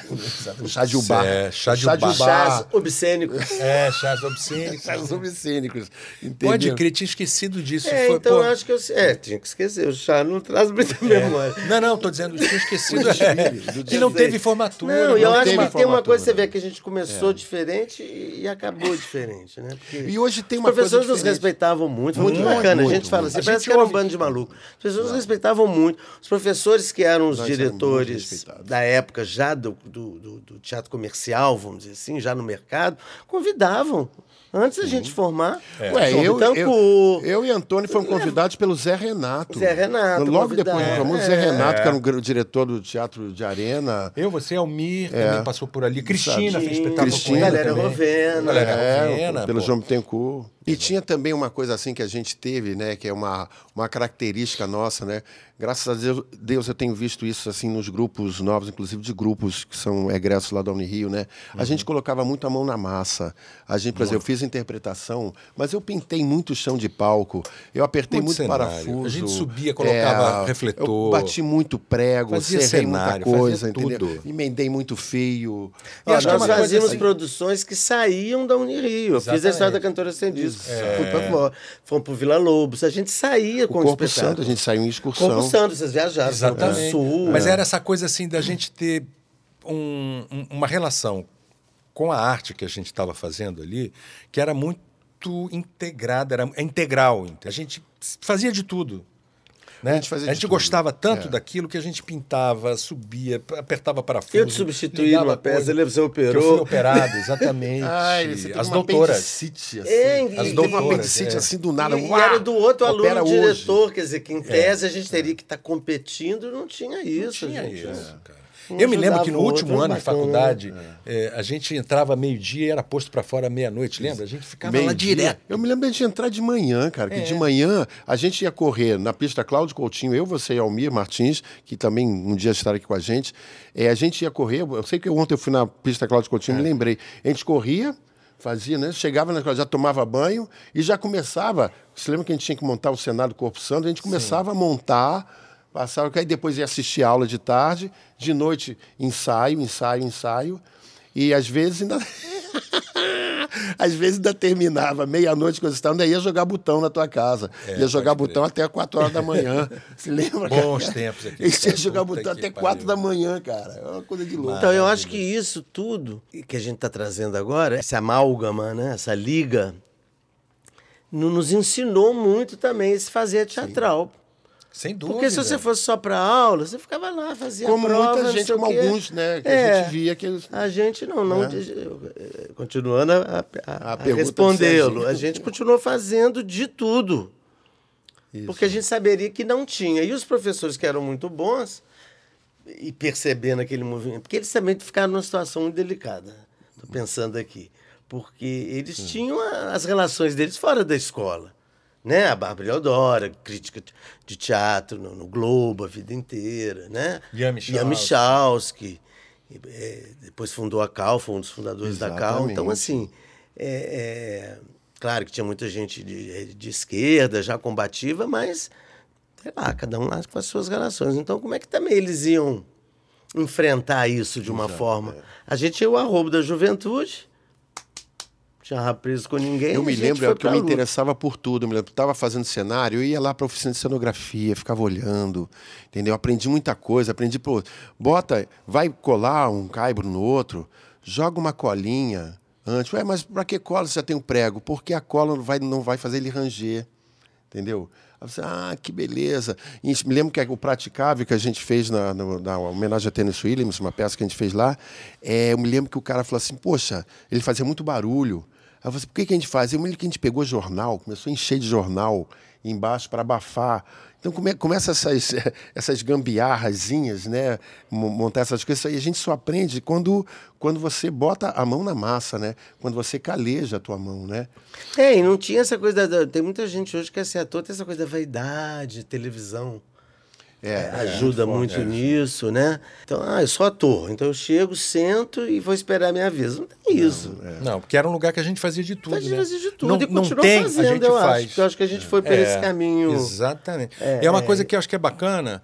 A: o chá de ubá.
B: É, chá de
A: Chá
B: ubá.
C: Chás obscênicos.
B: É, chás obscênicos.
A: Chás obscênicos. Entendeu?
B: Pode crer, tinha esquecido disso.
C: É,
B: Foi,
C: então
B: pô,
C: eu acho que eu. É, tinha que esquecer. O chá não traz muita memória.
B: Não, não, tô dizendo, tinha esquecido.
A: Do desfile,
B: é,
A: do
B: que
A: desfile.
B: não teve formatura.
C: Não, e eu
A: não
C: acho que tem uma coisa,
A: formatura.
C: você vê que a gente começou diferente e acabou diferente, né? Porque
A: E hoje tem
C: os
A: uma coisa
C: professores nos respeitavam muito, foi muito,
A: Muito,
C: bacana. a
A: muito,
C: gente fala
A: muito.
C: assim,
B: A
C: parece
B: gente
C: que era um bando de maluco. As pessoas nos respeitavam muito. Os professores que eram os
A: Nós
C: diretores da época já do, do, do- do teatro comercial, vamos dizer assim, já no mercado, convidavam. Antes da gente formar,
A: Ué,
C: João
A: eu,
C: Bittencourt,
A: eu, eu e Antônio fomos convidados pelo Zé Renato.
C: Zé Renato,
A: Logo depois,
C: convidado.
A: como o Zé Renato, que era um gr- diretor do Teatro de Arena.
B: Eu, você, Almir, também passou por ali. Cristina fez espetáculo
A: Cristina
B: com ele
C: Galera. Rovena.
B: Galera
A: É,
B: Rovena,
A: pelo
B: pô.
A: João Bittencourt. E tinha também uma coisa assim que a gente teve, né, que é uma, uma característica nossa, né? Graças a Deus, Deus eu tenho visto isso assim nos grupos novos, inclusive de grupos que são egressos lá da Unirio, né? A gente
B: Uhum.
A: colocava muito a mão na massa. A gente, por exemplo, eu fiz interpretação, mas eu pintei muito chão de palco. Eu apertei
B: Muito
A: muito, parafuso.
B: A gente subia, colocava
A: é,
B: refletor.
A: Eu bati muito prego,
B: Fazia
A: serrei
B: cenário,
A: muita coisa,
B: fazia
A: entendeu?
B: tudo.
A: Emendei muito feio.
B: E acho que é
C: nós fazíamos
B: assim-
C: produções que saíam da Unirio. Eu fiz a história da cantora sem disco. Fui pra fora. Fomos pro Vila Lobos. A gente saía
A: O
C: com o
A: Corpo
C: espetáculo.
A: Santo, a gente saiu em excursão.
C: Corpo Santo, vocês viajaram. foram pro
B: Exatamente.
C: Sul.
B: Mas era essa coisa assim da gente ter um- um- uma relação com a arte que a gente estava fazendo ali, que era muito integrada, era é integral. A gente fazia de tudo. Né?
A: A gente fazia de tudo.
B: gostava tanto
A: É.
B: daquilo que a gente pintava, subia, apertava parafuso.
C: Eu te substituí numa peça, ele- você
B: Que
C: operou.
B: Eu fui operado, exatamente.
A: Ai,
B: As doutoras.
A: apendicite, assim.
C: É,
A: As
C: e-
A: doutoras, uma apendicite
B: é.
A: assim do nada.
C: E, e
A: uá,
C: era do outro aluno
A: opera hoje.
C: diretor, quer dizer, que em tese a gente teria que estar competindo, não tinha isso.
B: Tinha
C: gente.
B: isso, cara.
C: Um
B: Eu me lembro que no
C: outro,
B: último ano de
C: bacana,
B: faculdade, eh, a gente entrava meio-dia e era posto para fora meia-noite, lembra? A gente ficava lá
A: Meio-dia.
B: direto.
A: Eu me lembro de entrar de manhã, cara. Que
B: É.
A: de manhã a gente ia correr na pista Cláudio Coutinho, eu, você e Almir Martins, que também um dia estará aqui com a gente. É, a gente ia correr. Eu sei que ontem eu fui na pista Cláudio Coutinho,
B: É.
A: me lembrei. A gente corria, fazia, né? Chegava na escola, já tomava banho e já começava. Você lembra que a gente tinha que montar o Senado Corpo Santo? A gente começava a montar. Passava, aí depois ia assistir aula de tarde, de noite ensaio, ensaio, ensaio. E às vezes ainda. Às vezes ainda terminava meia-noite, coisa e tal, ainda ia jogar botão na tua casa. ia jogar botão até 4 horas da manhã. Se lembra?
B: Bons
A: cara?
B: tempos aqui,
A: iam jogar botão até
B: pariu.
A: 4 da manhã, cara. É uma coisa de louco.
C: Então, eu acho que isso tudo que a gente está trazendo agora, essa amálgama, né? essa liga, no- nos ensinou muito também esse fazer teatral.
B: Sem dúvida.
C: Porque se você fosse só para aula, você ficava lá, fazia
A: Como
C: a prova,
A: muita gente, como alguns, né, que a
C: É.
A: gente via que eles-
C: A gente não, não.
A: Né?
C: eh, Continuando a, a- a-
A: A
C: a respondê-lo, a gente continuou fazendo de tudo. Porque a gente saberia que não tinha. E os professores que eram muito bons, e percebendo aquele movimento, porque eles também ficaram numa situação muito delicada. Estou pensando aqui. Porque eles tinham a- as relações deles fora da escola. Né? A Bárbara Eudora, crítica de teatro no, no Globo a vida inteira. Né?
B: Ian Michalski.
C: É, depois fundou a CAL, foi um dos fundadores da CAL. Então,
A: Exatamente.
C: assim, é, é, claro que tinha muita gente de, de esquerda, já combativa, mas, sei lá, cada um lá com as suas relações. Então, como é que também eles iam enfrentar isso de uma forma?
A: é.
C: A gente tinha o arrobo da juventude, tinha rabo preso com ninguém.
A: Eu me lembro é que eu me interessava por tudo. Eu me lembro, estava fazendo cenário, eu ia lá para a oficina de cenografia, ficava olhando, entendeu? Aprendi muita coisa, aprendi, pô, bota, vai colar um caibro no outro, joga uma colinha antes. Ué, mas para que cola se já tem um prego? Porque a cola não vai, não vai fazer ele ranger, entendeu? Você, ah, que beleza. E me lembro que o Praticável que a gente fez na, no- na homenagem a Tênis Williams, uma peça que a gente fez lá, é, eu me lembro que o cara falou assim, poxa, ele fazia muito barulho. Aí assim, por que, que a gente faz? Eu me lembro que a gente pegou jornal, começou a encher de jornal embaixo para abafar. Então come, começa essas, essas gambiarrazinhas, né? Mo- Montar essas coisas. Aí a gente só aprende quando, quando você bota a mão na massa, né? Quando você caleja a tua mão, né?
C: É, e não tinha essa coisa. Da, tem muita gente hoje que quer ser ator, tem essa coisa da vaidade, televisão.
A: É,
C: ajuda muito nisso, né? Então, ah, eu sou ator, então eu chego, sento e vou esperar a minha vez. Não tem isso.
B: Não, porque era um lugar que a gente fazia de tudo,
C: a gente
B: né?
C: fazia de tudo
B: não,
C: e
B: não
C: continua
B: tem,
C: fazendo,
B: a gente
C: eu
B: faz.
C: acho. Eu acho que a gente foi por
B: É,
C: esse caminho.
B: Exatamente.
C: É,
B: e é uma
C: é.
B: coisa que eu acho que é bacana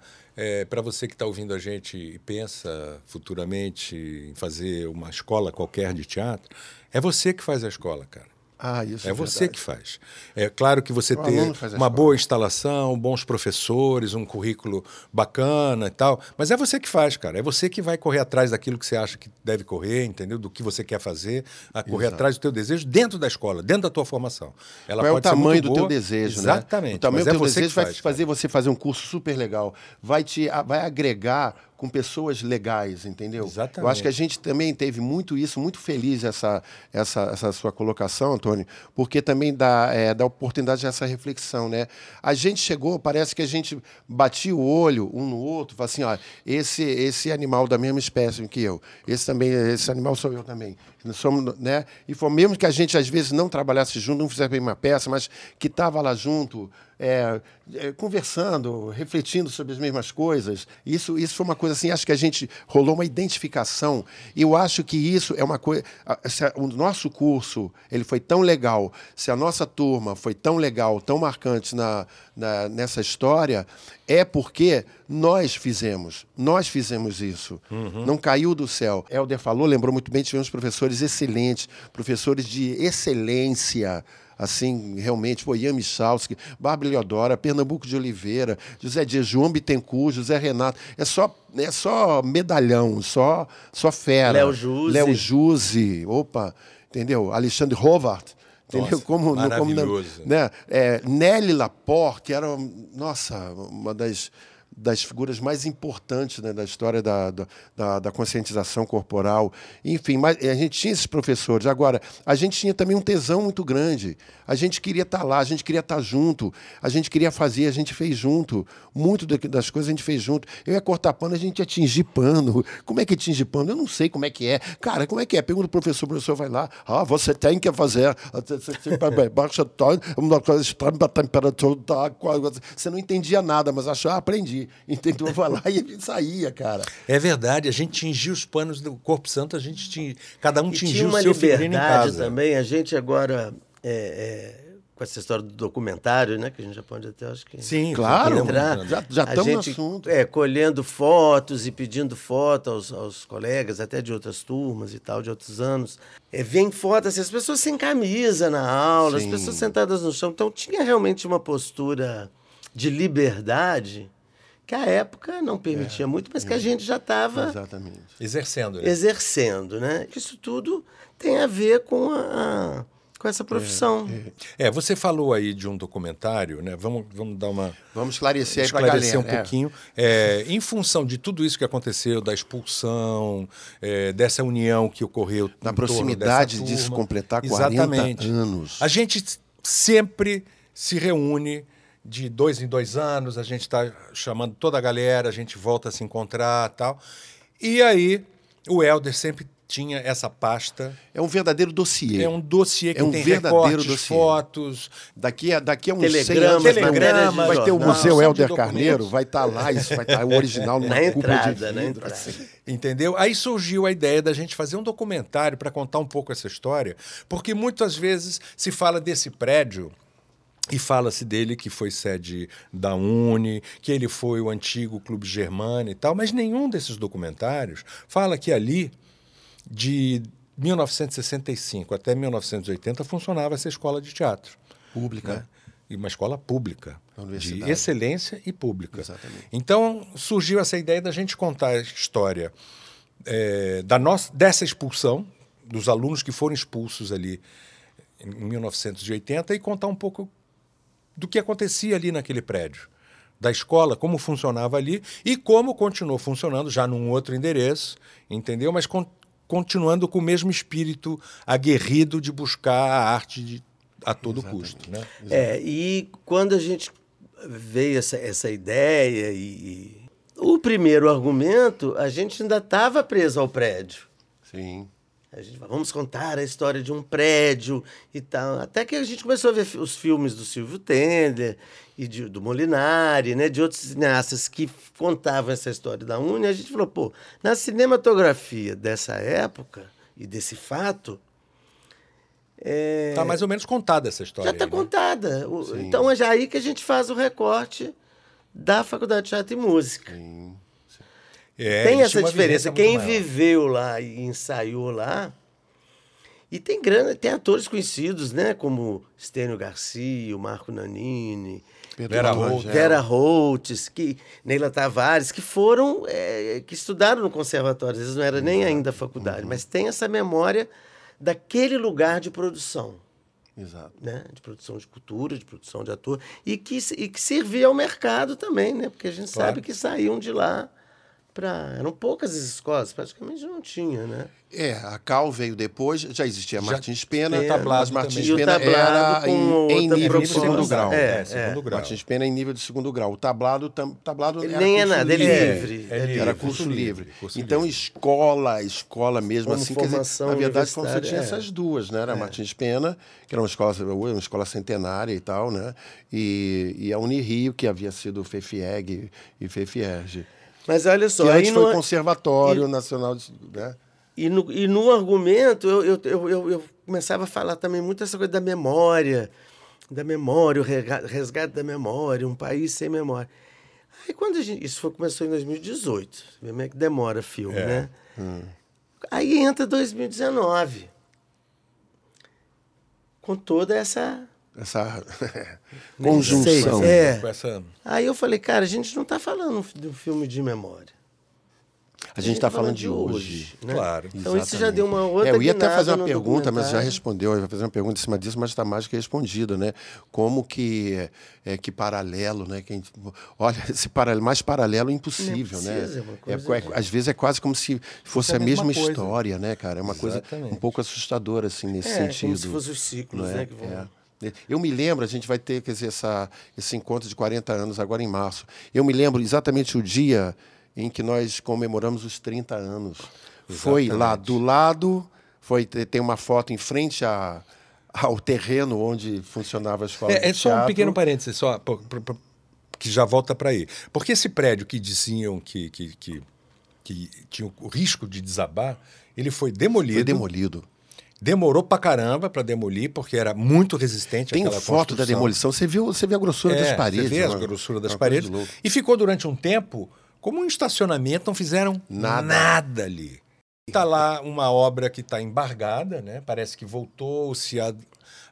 B: para você que está ouvindo a gente e pensa futuramente em fazer uma escola qualquer de teatro. É você que faz a escola, cara.
A: Ah, isso
B: É
A: é
B: você
A: verdade.
B: que faz. É claro que você
A: O
B: ter uma
A: escola.
B: boa instalação, bons professores, um currículo bacana e tal, mas é você que faz, cara. É você que vai correr atrás daquilo que você acha que deve correr, entendeu? Do que você quer fazer, a correr atrás do teu desejo dentro da escola, dentro da tua formação. Ela
A: Qual é o tamanho do
B: boa,
A: teu desejo,
B: Exatamente.
A: né? O tamanho do
B: é
A: teu
B: você
A: desejo vai
B: faz,
A: fazer você fazer um curso super legal. Vai te vai agregar com pessoas legais, entendeu?
B: Exatamente.
A: Eu acho que a gente também teve muito isso, muito feliz essa, essa, essa sua colocação, Antônio, porque também dá, é, dá oportunidade a essa reflexão, né? A gente chegou, parece que a gente batia o olho um no outro, fala assim, ó, esse, esse animal da mesma espécie que eu, esse também, esse animal sou eu também. Somos, né? E foi mesmo que a gente às vezes não trabalhasse junto, não fizesse bem uma peça, mas que estava lá junto, é, é, conversando, refletindo sobre as mesmas coisas. Isso, isso foi uma coisa assim, acho que a gente rolou uma identificação. E eu acho que isso é uma coisa. O nosso curso ele foi tão legal, se a nossa turma foi tão legal, tão marcante na, na- nessa história, é porque nós fizemos. Nós fizemos isso. Não caiu do céu. Helder falou, lembrou muito bem, tivemos professores excelentes, professores de excelência assim, realmente, pô, Ian Michalski, Bárbara Leodora, Pernambuco de Oliveira, José Dias, João Bittencourt, José Renato, é só, é só medalhão, só, só fera.
C: Léo Juse.
A: Léo Juse, opa, entendeu? Alexandre Hovart, entendeu?
B: Nossa,
A: como, como
B: maravilhoso.
A: né? É, Nelly Laporte, que era, nossa, uma das das figuras mais importantes né, da história da, da, da, conscientização corporal. Enfim, mas a gente tinha esses professores. Agora, a gente tinha também um tesão muito grande. A gente queria estar lá, a gente queria estar junto, a gente queria fazer, a gente fez junto. Muito das coisas a gente fez junto. Eu ia cortar pano, a gente ia tingir pano. Como é que tinge pano? Eu não sei como é que é. Cara, como é que é? Pergunta o professor, o professor vai lá. Ah, você tem que fazer. Baixa para a temperatura da água. Você não entendia nada, mas achou, ah, aprendi. Entendeu? Vai lá e a gente saía, cara.
B: É verdade, a gente tingia os panos do Corpo Santo, a gente tinha. Cada um
C: E
B: tingia
C: tinha
B: o
C: uma
B: seu figurino em
C: liberdade
B: casa.
C: também. A gente agora, é, é, com essa história do documentário, né? Que a gente já pode até, acho que...
B: Sim,
A: Claro.
C: entrar.
A: Já- já estamos no
C: gente,
A: assunto.
C: É, colhendo fotos e pedindo foto aos, aos colegas, até de outras turmas e tal, de outros anos. É, vem foto, assim, as pessoas sem camisa na aula,
A: Sim.
C: as pessoas sentadas no chão. Então tinha realmente uma postura de liberdade que a época não permitia muito, mas que a gente já estava.
B: Exercendo, né?
C: exercendo, né? Isso tudo tem a ver com a, a- com essa profissão.
B: É, você falou aí de um documentário, né? Vamos, vamos dar uma.
A: Vamos esclarecer
B: esclarecer
A: galera.
B: um
A: é.
B: pouquinho. É, em função de tudo isso que aconteceu, da expulsão, é, dessa união que ocorreu.
A: Na
B: em torno
A: proximidade disso
B: turma.
A: completar 40
B: Exatamente.
A: anos.
B: A gente sempre se reúne de dois em dois anos, a gente está chamando toda a galera, a gente volta a se encontrar tal. E aí, o Helder sempre tinha essa pasta.
A: É um verdadeiro dossiê.
B: É um dossiê que
A: É um
B: tem
A: verdadeiro
B: recortes,
A: dossiê.
B: fotos,
A: Daqui a, daqui a uns 100
C: Telegramas,
A: anos vai ter,
B: matérias
A: um-
B: de
A: vai ter o Museu Helder. Carneiro, vai estar lá, isso vai estar o original numa
C: Na entrada,
A: de
C: na
A: vidro,
C: entrada.
A: assim.
B: Entendeu? Aí surgiu a ideia da gente fazer um documentário para contar um pouco essa história, porque muitas vezes se fala desse prédio e fala-se dele que foi sede da Uni, que ele foi o antigo Clube Germano e tal, mas nenhum desses documentários fala que ali, de 1965 até 1980, funcionava essa escola de teatro.
A: Pública.
B: né? E uma escola pública, de excelência e pública.
A: Exatamente.
B: Então surgiu essa ideia da gente contar a história é, da nossa, dessa expulsão, dos alunos que foram expulsos ali em 1980 e contar um pouco do que acontecia ali naquele prédio, da escola, como funcionava ali e como continuou funcionando já num outro endereço, entendeu? Mas con- continuando com o mesmo espírito aguerrido de buscar a arte de- a todo custo, né?
C: É, e quando a gente veio essa, essa ideia e, e- o primeiro argumento, a gente ainda estava preso ao prédio.
A: Sim.
C: A gente falou, vamos contar a história de um prédio e tal. Até que a gente começou a ver os filmes do Silvio Tender e de- do Molinari, né, de outros cineastas que contavam essa história da Uni. A gente falou, pô, na cinematografia dessa época e desse fato, é,
B: Está mais ou menos contada essa história.
C: já está
B: né?
C: contada. Então é já aí que a gente faz o recorte da Faculdade de Teatro e Música.
B: É,
C: tem essa diferença. Quem
B: maior.
C: viveu lá e ensaiou lá. E tem grande, tem atores conhecidos, né? Como Stênio Garcia, o Marco Nanini,
A: Pedro
B: Vera. Holt.
C: Vera Holtz, que, Neila Tavares, que foram, é, que estudaram no conservatório, às vezes não era nem ainda faculdade, mas tem essa memória daquele lugar de produção
A: Exato.
C: né? de produção de cultura, de produção de ator, e que, e que servia ao mercado também, né? porque a gente
B: Claro.
C: sabe que saíam de lá para. Eram poucas as escolas, praticamente não tinha, né?
A: É, a Cal veio depois, já existia
B: Já-
A: Martins Pena,
C: Pena,
A: mas
B: tablado
A: Martins
B: também.
A: Pena era em, em nível de segundo grau.
C: É,
B: É, segundo grau.
A: Martins Pena em nível de segundo grau. O tablado, tam, tablado
C: Ele
A: era
C: nem é nada, ele
A: livre.
C: é livre.
B: É
C: é
B: livre.
A: Era
C: livre.
A: curso
B: Curso
A: livre.
B: livre, curso
A: então,
B: livre.
A: escola, escola mesmo
C: Como
A: assim. Quer dizer,
C: formação
A: na verdade, como você tinha
C: é.
A: essas duas, né? Era Martins Pena, que era uma escola, uma escola centenária e tal, né? E, e a Unirio, que havia sido FEFIEG e FEFIERG.
C: Mas olha só,
A: Que
C: aí
A: antes
C: no,
A: foi Conservatório Nacional de... Né?
C: e, no, e no argumento eu, eu, eu, eu, começava a falar também muito essa coisa da memória, da memória, o resgate da memória, um país sem memória. Aí quando a gente. Isso foi, começou em 2018. Você vê como é que demora filme,
B: É.
C: né? Aí entra 2019. Com toda essa.
A: Essa conjunção.
C: sei, é.
B: Com essa...
C: Aí eu falei, cara, a gente não está falando de um filme de memória.
A: A gente está falando de hoje.
C: né?
B: Claro.
C: Então isso já deu uma outra
A: É, eu ia até fazer uma pergunta, mas já respondeu. Eu ia fazer uma pergunta em cima disso, mas está mais que respondido, né? Como que é, que paralelo, né? Que a gente- olha, esse paralelo, mais paralelo impossível,
C: Não
A: né?
C: precisa, é uma
A: É,
C: coisa-
A: é- às vezes é quase como se fosse
B: é
A: a
B: mesma coisa.
A: história, né, cara? É uma coisa
B: Exatamente.
A: um pouco assustadora assim nesse
C: É,
A: sentido.
C: como se fossem os ciclos,
A: é?
C: né? Que vão...
A: Eu me lembro, a gente vai ter quer dizer, essa, esse encontro de 40 anos agora em março. Eu me lembro exatamente o dia em que nós comemoramos os 30 anos. Foi lá do lado, foi tem uma foto em frente a, ao terreno onde funcionava a escola.
B: É, é só um
A: teatro.
B: pequeno parênteses, só, pô, pô, pô, que já volta para aí. Porque esse prédio que diziam que, que, que, que tinha o risco de desabar, ele foi demolido.
A: Foi demolido.
B: Demorou pra caramba para demolir, porque era muito resistente
A: Tem
B: aquela
A: foto da
B: construção.
A: demolição. Você viu, você vê a grossura das
B: É,
A: paredes.
B: Você vê a
A: uma-
B: grossura das
A: coisa
B: paredes. E ficou durante um tempo como um estacionamento, não fizeram
A: Nada.
B: nada, ali. Está lá uma obra que está embargada, né? Parece que voltou-se a,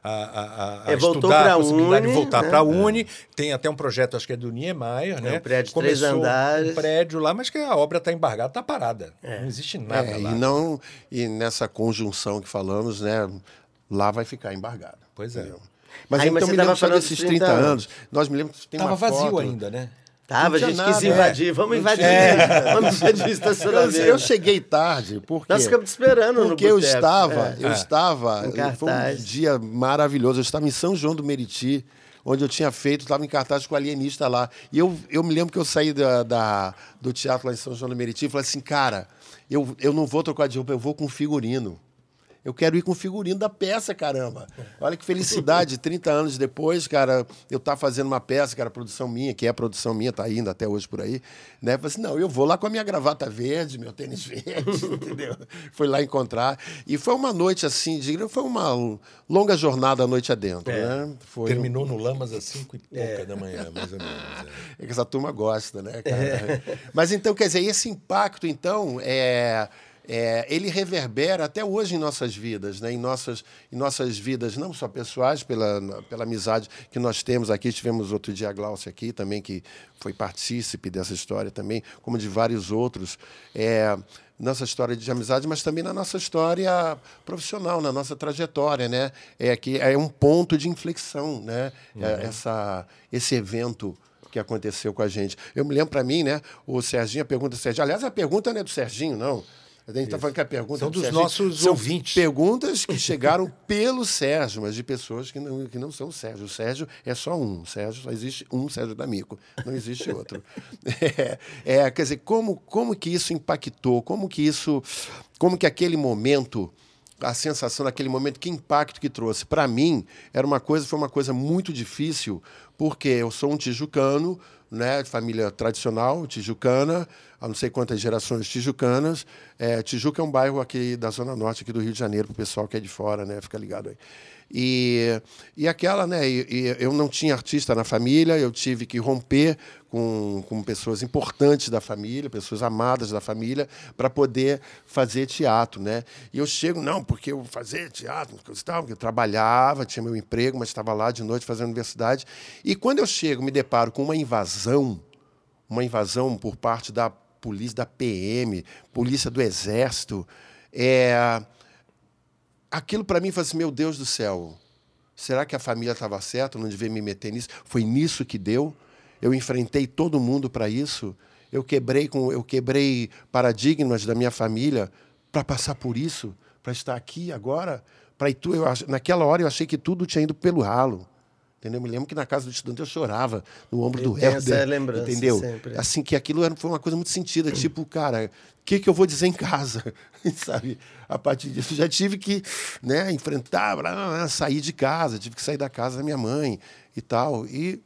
B: a, a, a
C: É,
B: estudar a possibilidade
C: Uni,
B: de voltar
C: né?
B: para a Uni. Tem até um projeto, acho que é do Niemeyer, né?
C: um prédio de três
B: Começou
C: andares.
B: Um prédio lá, mas que a obra está embargada, está parada. Não existe nada
A: É,
B: lá.
A: e não e nessa conjunção que falamos, né, lá vai ficar embargado.
B: Pois é.
A: entendeu? Mas
C: Aí,
A: então
C: mas você
A: me lembro só
C: falando
A: desses
C: dos
A: 30
C: 30
A: anos. Nós me lembro que tem
B: Tava
A: uma
B: vazio
A: foto.
B: ainda, né?
C: Tava, gente
A: tinha
C: quis
A: nada,
C: invadir. Vamos invadir. Vamos invadir o
A: Eu,
C: estacionamento.
A: eu cheguei tarde, porque
C: Nós ficamos te esperando no
A: porque eu estava,
C: É.
A: eu
B: É.
A: estava,
C: Em
A: foi um dia maravilhoso. Eu estava em São João do Meriti, onde eu tinha feito, estava em cartaz com o alienista lá. E eu, eu me lembro que eu saí da, da- do teatro lá em São João do Meriti e falei assim, cara, eu, eu não vou trocar de roupa, eu vou com figurino. Eu quero ir com o figurino da peça, caramba. Olha que felicidade. 30 anos depois, cara, eu estar fazendo uma peça, cara, produção minha, que é produção minha, tá indo até hoje por aí. Né? Eu falei assim, não, eu vou lá com a minha gravata verde, meu tênis verde, entendeu? Fui lá encontrar. E foi uma noite assim, de, foi uma longa jornada a noite adentro, né? Foi
B: Terminou no Lamas às 5 e pouca da manhã, mais ou menos. é.
A: é que essa turma gosta, né, cara? Mas então, quer dizer, esse impacto, então, é, é, ele reverbera até hoje em nossas vidas, né? em, nossas, em nossas vidas, não só pessoais, pela, pela amizade que nós temos aqui. Tivemos outro dia a Glaucia aqui também, que foi partícipe dessa história também, como de vários outros. É, nossa história de amizade, mas também na nossa história profissional, na nossa trajetória, né? É que é um ponto de inflexão, né? É, essa, esse evento que aconteceu com a gente. Eu me lembro para mim, né? O Serginho, a pergunta do Serginho. Aliás, a pergunta não é do Serginho, não. A gente está falando que a pergunta
B: São
A: do
B: dos
A: Serginho.
B: nossos
A: São
B: ouvintes.
A: Perguntas que chegaram pelo Sérgio, mas de pessoas que não, que não são o Sérgio. O Sérgio é só um. O Sérgio só existe um Sérgio D'Amico. Não existe outro. É, é, quer dizer, como, como que isso impactou? Como que isso. Como que aquele momento a sensação naquele momento, que impacto que trouxe. Para mim, era uma coisa, foi uma coisa muito difícil, porque eu sou um tijucano, né, família tradicional, tijucana, há não sei quantas gerações tijucanas. É, Tijuca é um bairro aqui da Zona Norte, aqui do Rio de Janeiro, para o pessoal que é de fora, né, fica ligado aí. E, e aquela, né? E, e eu não tinha artista na família, eu tive que romper com, com pessoas importantes da família, pessoas amadas da família, para poder fazer teatro, né? E eu chego, não, porque eu fazer teatro, porque eu trabalhava, tinha meu emprego, mas estava lá de noite fazendo universidade. E quando eu chego, me deparo com uma invasão, uma invasão por parte da polícia, da PM, polícia do Exército, é, aquilo para mim foi assim, meu Deus do céu, será que a família estava certa? Não devia me meter nisso? Foi nisso que deu? Eu enfrentei todo mundo para isso? Eu quebrei com, eu quebrei paradigmas da minha família para passar por isso, para estar aqui agora, para Itu. Eu, naquela hora eu achei que tudo tinha ido pelo ralo. Entendeu? Eu me lembro que na casa do estudante eu chorava no ombro
C: Eu
A: do
C: tenho essa
A: Helder.
C: lembrança
A: Entendeu?
C: sempre.
A: Assim, que aquilo era, foi uma coisa muito sentida. Tipo, cara, o que, que eu vou dizer em casa? Sabe? A partir disso, já tive que né, enfrentar, blá, blá, blá, sair de casa, tive que sair da casa da minha mãe e tal. E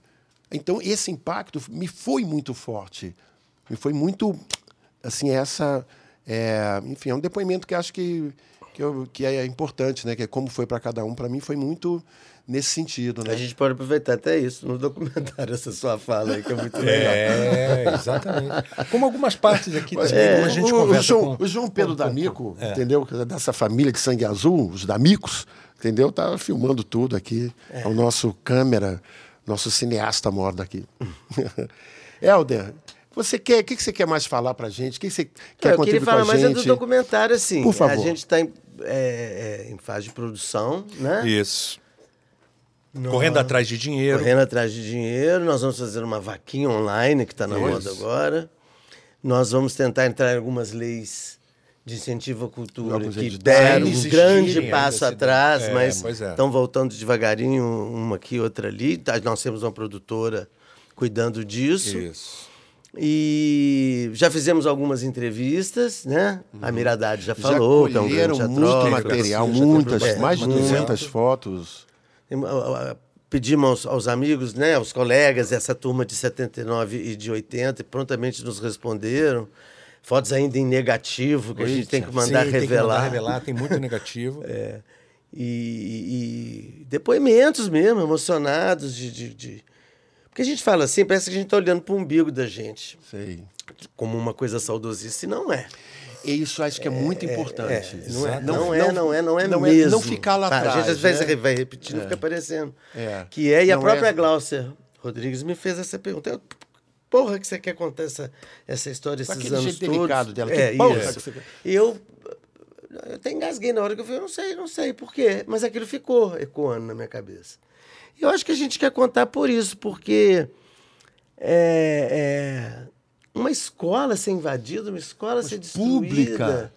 A: então esse impacto me foi muito forte, me foi muito assim essa, é, enfim, é um depoimento que acho que que, eu, que é importante, né? Que é como foi para cada um. Para mim foi muito nesse sentido, né?
C: A gente pode aproveitar até isso no documentário, essa sua fala aí, que é muito legal.
B: É, exatamente. Como algumas partes aqui
A: Mas,
B: também,
A: é,
B: a gente
A: o, o
B: conversa
A: João,
B: com...
A: o João Pedro
B: com- com-
A: D'Amico,
B: é.
A: entendeu? Dessa família de sangue azul, os D'Amicos, entendeu? Tá filmando tudo aqui. É. o nosso câmera, nosso cineasta mora daqui. Helder, Você quer, o que que você quer mais falar pra gente? O que que você quer
C: eu queria
A: contribuir
C: falar
A: com a
C: mais é
A: gente?
C: do documentário, assim.
A: Por favor.
C: A gente está em, é, é, em fase de produção, né?
B: Isso. Correndo atrás de dinheiro.
C: Correndo atrás de dinheiro. Nós vamos fazer uma vaquinha online que está na moda agora. Nós vamos tentar entrar em algumas leis de incentivo à cultura que deram um grande passo
B: se-
C: atrás,
B: é,
C: mas
B: pois é.
C: estão voltando devagarinho, uma aqui, outra ali. Tá, Nós temos uma produtora cuidando disso.
B: Isso.
C: E já fizemos algumas entrevistas, né? A Miradade já
A: Já
C: falou, é um
A: colheram
C: grande
A: muito material,
C: já
A: muitas,
C: é,
A: mais de
C: muito.
A: 200 fotos.
C: Tem- a- a- Pedimos aos, aos amigos, né, aos colegas, essa turma de 79 e de 80, e prontamente nos responderam. Fotos ainda em negativo, que a gente tem que mandar
B: Sim,
C: revelar.
B: Tem que mandar revelar, tem muito negativo.
C: É, e, e depoimentos mesmo, emocionados de, de, de- Porque a gente fala assim, parece que a gente está olhando para o umbigo da gente,
A: Sei.
C: como uma coisa saudosista, e não é.
A: E isso acho que é muito importante.
C: Não é,
A: Exato.
C: não, é, não é, não é
A: não
C: mesmo.
A: não ficar lá atrás.
C: A gente às vezes
A: né?
C: vai repetindo, fica parecendo.
A: É.
C: Que é, e a
A: Não
C: própria
A: é-
C: Glaucia Rodrigues me fez essa pergunta. Eu, porra, que você quer contar essa, essa história esses
A: aquele
C: anos
A: jeito
C: todos?
A: delicado dela, que
C: É,
A: porra
C: isso.
A: que você-
C: E eu, eu até engasguei na hora que eu falei, eu não sei, não sei por quê. Mas aquilo ficou ecoando na minha cabeça. E eu acho que a gente quer contar por isso, porque é, é, uma escola ser invadida, uma escola ser destruída...
A: pública.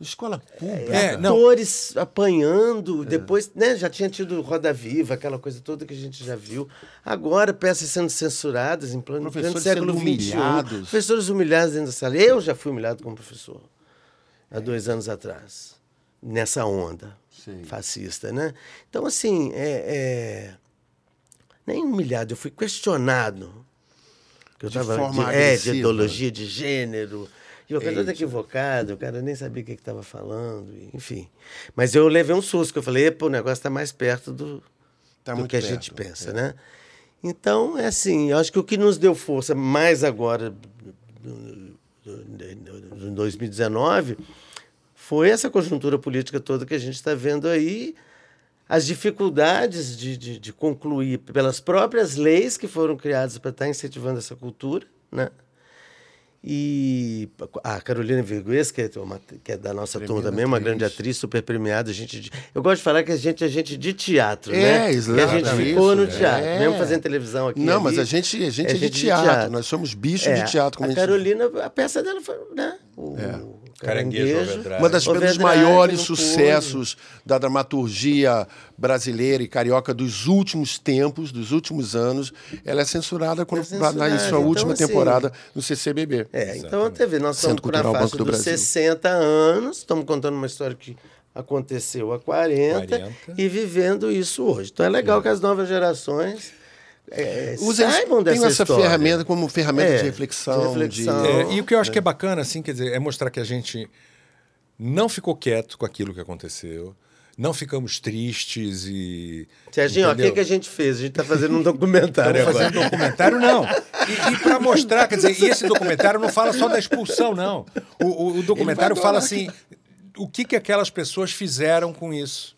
A: Escola pública.
B: É, não.
C: atores apanhando, depois, né, já tinha tido Roda Viva, aquela coisa toda que a gente já viu. Agora, peças sendo censuradas em plano,
A: Professores
C: século
A: sendo
C: XXI.
A: humilhados.
C: Professores humilhados dentro da sala. Eu já fui humilhado como professor, há dois anos atrás, nessa onda
A: Sim.
C: fascista, né? Então, assim, é, é, nem humilhado, eu fui questionado. Que eu
A: De
C: tava
A: forma
C: de, é, de ideologia de gênero. E o cara todo equivocado, o cara nem sabia o que estava falando, enfim. Mas eu levei um susto, que eu falei, "Epa, o negócio está mais perto do,
A: Tá
C: do que a
A: perto,
C: gente pensa, né? Então, é assim, eu acho que o que nos deu força mais agora, em 2019, foi essa conjuntura política toda que a gente está vendo aí, as dificuldades de, de, de concluir pelas próprias leis que foram criadas para estar incentivando essa cultura, né? E a Carolina Virgues, que é, que é da nossa turma também, uma
A: atriz.
C: grande atriz, super premiada. a Gente de- eu gosto de falar que a gente é gente de teatro,
A: É,
C: né?
A: exato,
C: Que a gente
A: isso,
C: ficou no
A: é.
C: teatro, mesmo fazendo televisão aqui.
A: Não,
C: ali,
A: mas a gente, a gente é, de, teatro. Nós somos bichos
C: É,
A: de teatro. Como
C: a
A: a, gente...
C: Carolina, a peça dela foi, né? O,
B: Caranguejo Overdrive.
A: Uma das,
C: Overdrive,
A: maiores sucessos da dramaturgia brasileira e carioca dos últimos tempos, dos últimos anos. Ela é censurada quando
C: É censurada.
A: na- sua
C: Então,
A: última
C: assim,
A: temporada no CCBB.
C: É, então você vê, nós
A: Centro
C: estamos na
A: Banco do
C: dos
A: Brasil.
C: 60 anos, estamos contando uma história que aconteceu há 40,
B: 40.
C: e vivendo isso hoje. Então é legal que as novas gerações é,
A: Usa
C: saibam
A: tem
C: dessa
A: essa
C: história.
A: ferramenta como ferramenta
C: É,
A: de reflexão.
C: de reflexão.
A: de-
B: É, e o que eu acho que é bacana, assim, quer dizer, é mostrar que a gente não ficou quieto com aquilo que aconteceu, não ficamos tristes e.
C: Serginho, o que,
B: entendeu?
C: que a gente fez? A gente está fazendo um documentário
B: Estamos
C: agora.
B: fazendo documentário, não. E, e para mostrar, quer dizer, e esse documentário não fala só da expulsão, não. O, o- o documentário fala assim: o que, que aquelas pessoas fizeram com isso.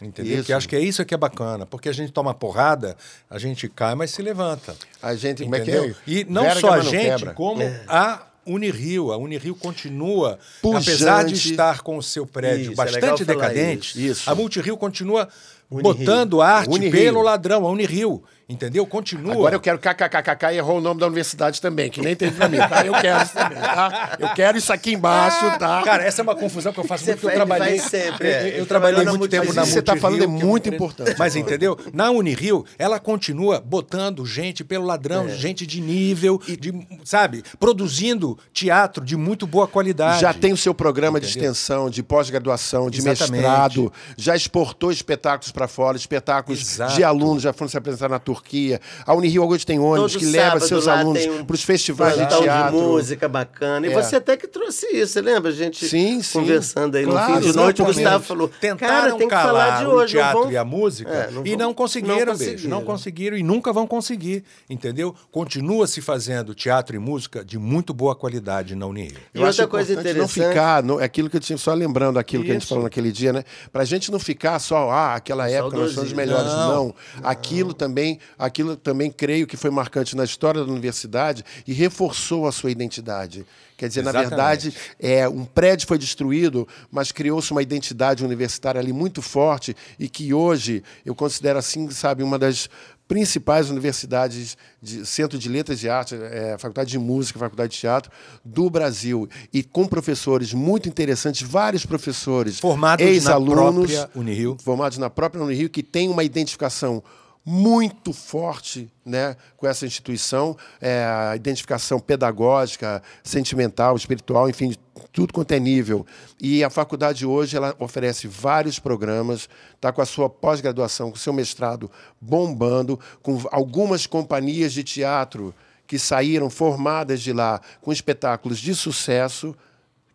B: Entendeu?
A: Isso.
B: Porque acho que é isso que é bacana. Porque a gente toma porrada, a gente cai, mas se levanta.
A: A gente, como é que
B: Entendeu?
A: é?
B: E não
A: Verga,
B: só a gente,
A: quebra.
B: como a Unirio. A Unirio continua,
A: Pujante.
B: apesar de estar com o seu prédio
C: Isso, é
B: bastante
C: falar
B: decadente.
A: Isso.
B: a Multirio continua
C: Unirio.
B: botando arte
A: Unirio.
B: pelo ladrão. A Unirio, entendeu? Continua.
A: Agora eu quero kkkk e errou o nome da universidade também, que nem teve pra mim, tá? Eu quero isso também, tá? Eu quero isso aqui embaixo, tá?
B: Cara, essa é uma confusão que eu faço
C: Você
B: muito. Eu trabalhei,
C: sempre,
B: eu-
C: é.
B: eu,
C: Ele
B: trabalhei
C: trabalhou na
B: muito tempo
C: Multirio.
B: na
A: Isso que você tá falando é muito importante.
B: Mas entendeu? Na Unirio, ela continua botando gente pelo ladrão,
C: É.
B: gente de nível, de, sabe? Produzindo teatro de muito boa qualidade.
A: Já tem o seu programa de
B: Entendeu?
A: extensão, de pós-graduação, de
B: Exatamente.
A: mestrado, já exportou espetáculos para fora, espetáculos
B: Exato.
A: de alunos já foram se apresentar na Turquia. A Unirio hoje tem ônibus
C: Todo
A: que leva seus alunos
C: um
A: para os festivais de teatro.
C: música bacana. E
A: É.
C: você até que trouxe isso, você lembra? A gente
A: Sim, sim.
C: conversando aí
A: Claro,
C: no fim de noite, o. Gustavo falou,
B: Tentaram
C: cara, tem que falar de hoje.
B: o teatro
C: vão-
B: e a música
C: É, não
B: e
C: vão-
B: não conseguiram,
C: não
B: beijo.
C: conseguiram.
B: Não conseguiram e nunca vão conseguir, entendeu? Continua se fazendo teatro e música de muito boa qualidade na Unirio.
C: E
A: Eu
C: outra coisa
A: importante não
C: interessante-
A: ficar, no, aquilo que eu tinha só lembrando aquilo que a gente
B: Isso.
A: falou naquele dia, né? Pra gente não ficar só, ah, aquela época nós somos os melhores. Não, não. Aquilo também, aquilo também creio que foi marcante na história da universidade e reforçou a sua identidade. Quer dizer, Exatamente. na verdade, é, um prédio foi destruído, mas criou-se uma identidade universitária ali muito forte e que hoje eu considero assim, sabe, uma das principais universidades, de, centro de letras de arte, é, faculdade de música, faculdade de teatro do Brasil e com professores muito interessantes, vários professores,
B: formados ex-alunos, na própria Unirio,
A: formados na própria Unirio, que têm uma identificação muito forte né, com essa instituição, é, a identificação pedagógica, sentimental, espiritual, enfim, tudo quanto é nível. E a faculdade hoje ela oferece vários programas, está com a sua pós-graduação, com o seu mestrado bombando, com algumas companhias de teatro que saíram formadas de lá com espetáculos de sucesso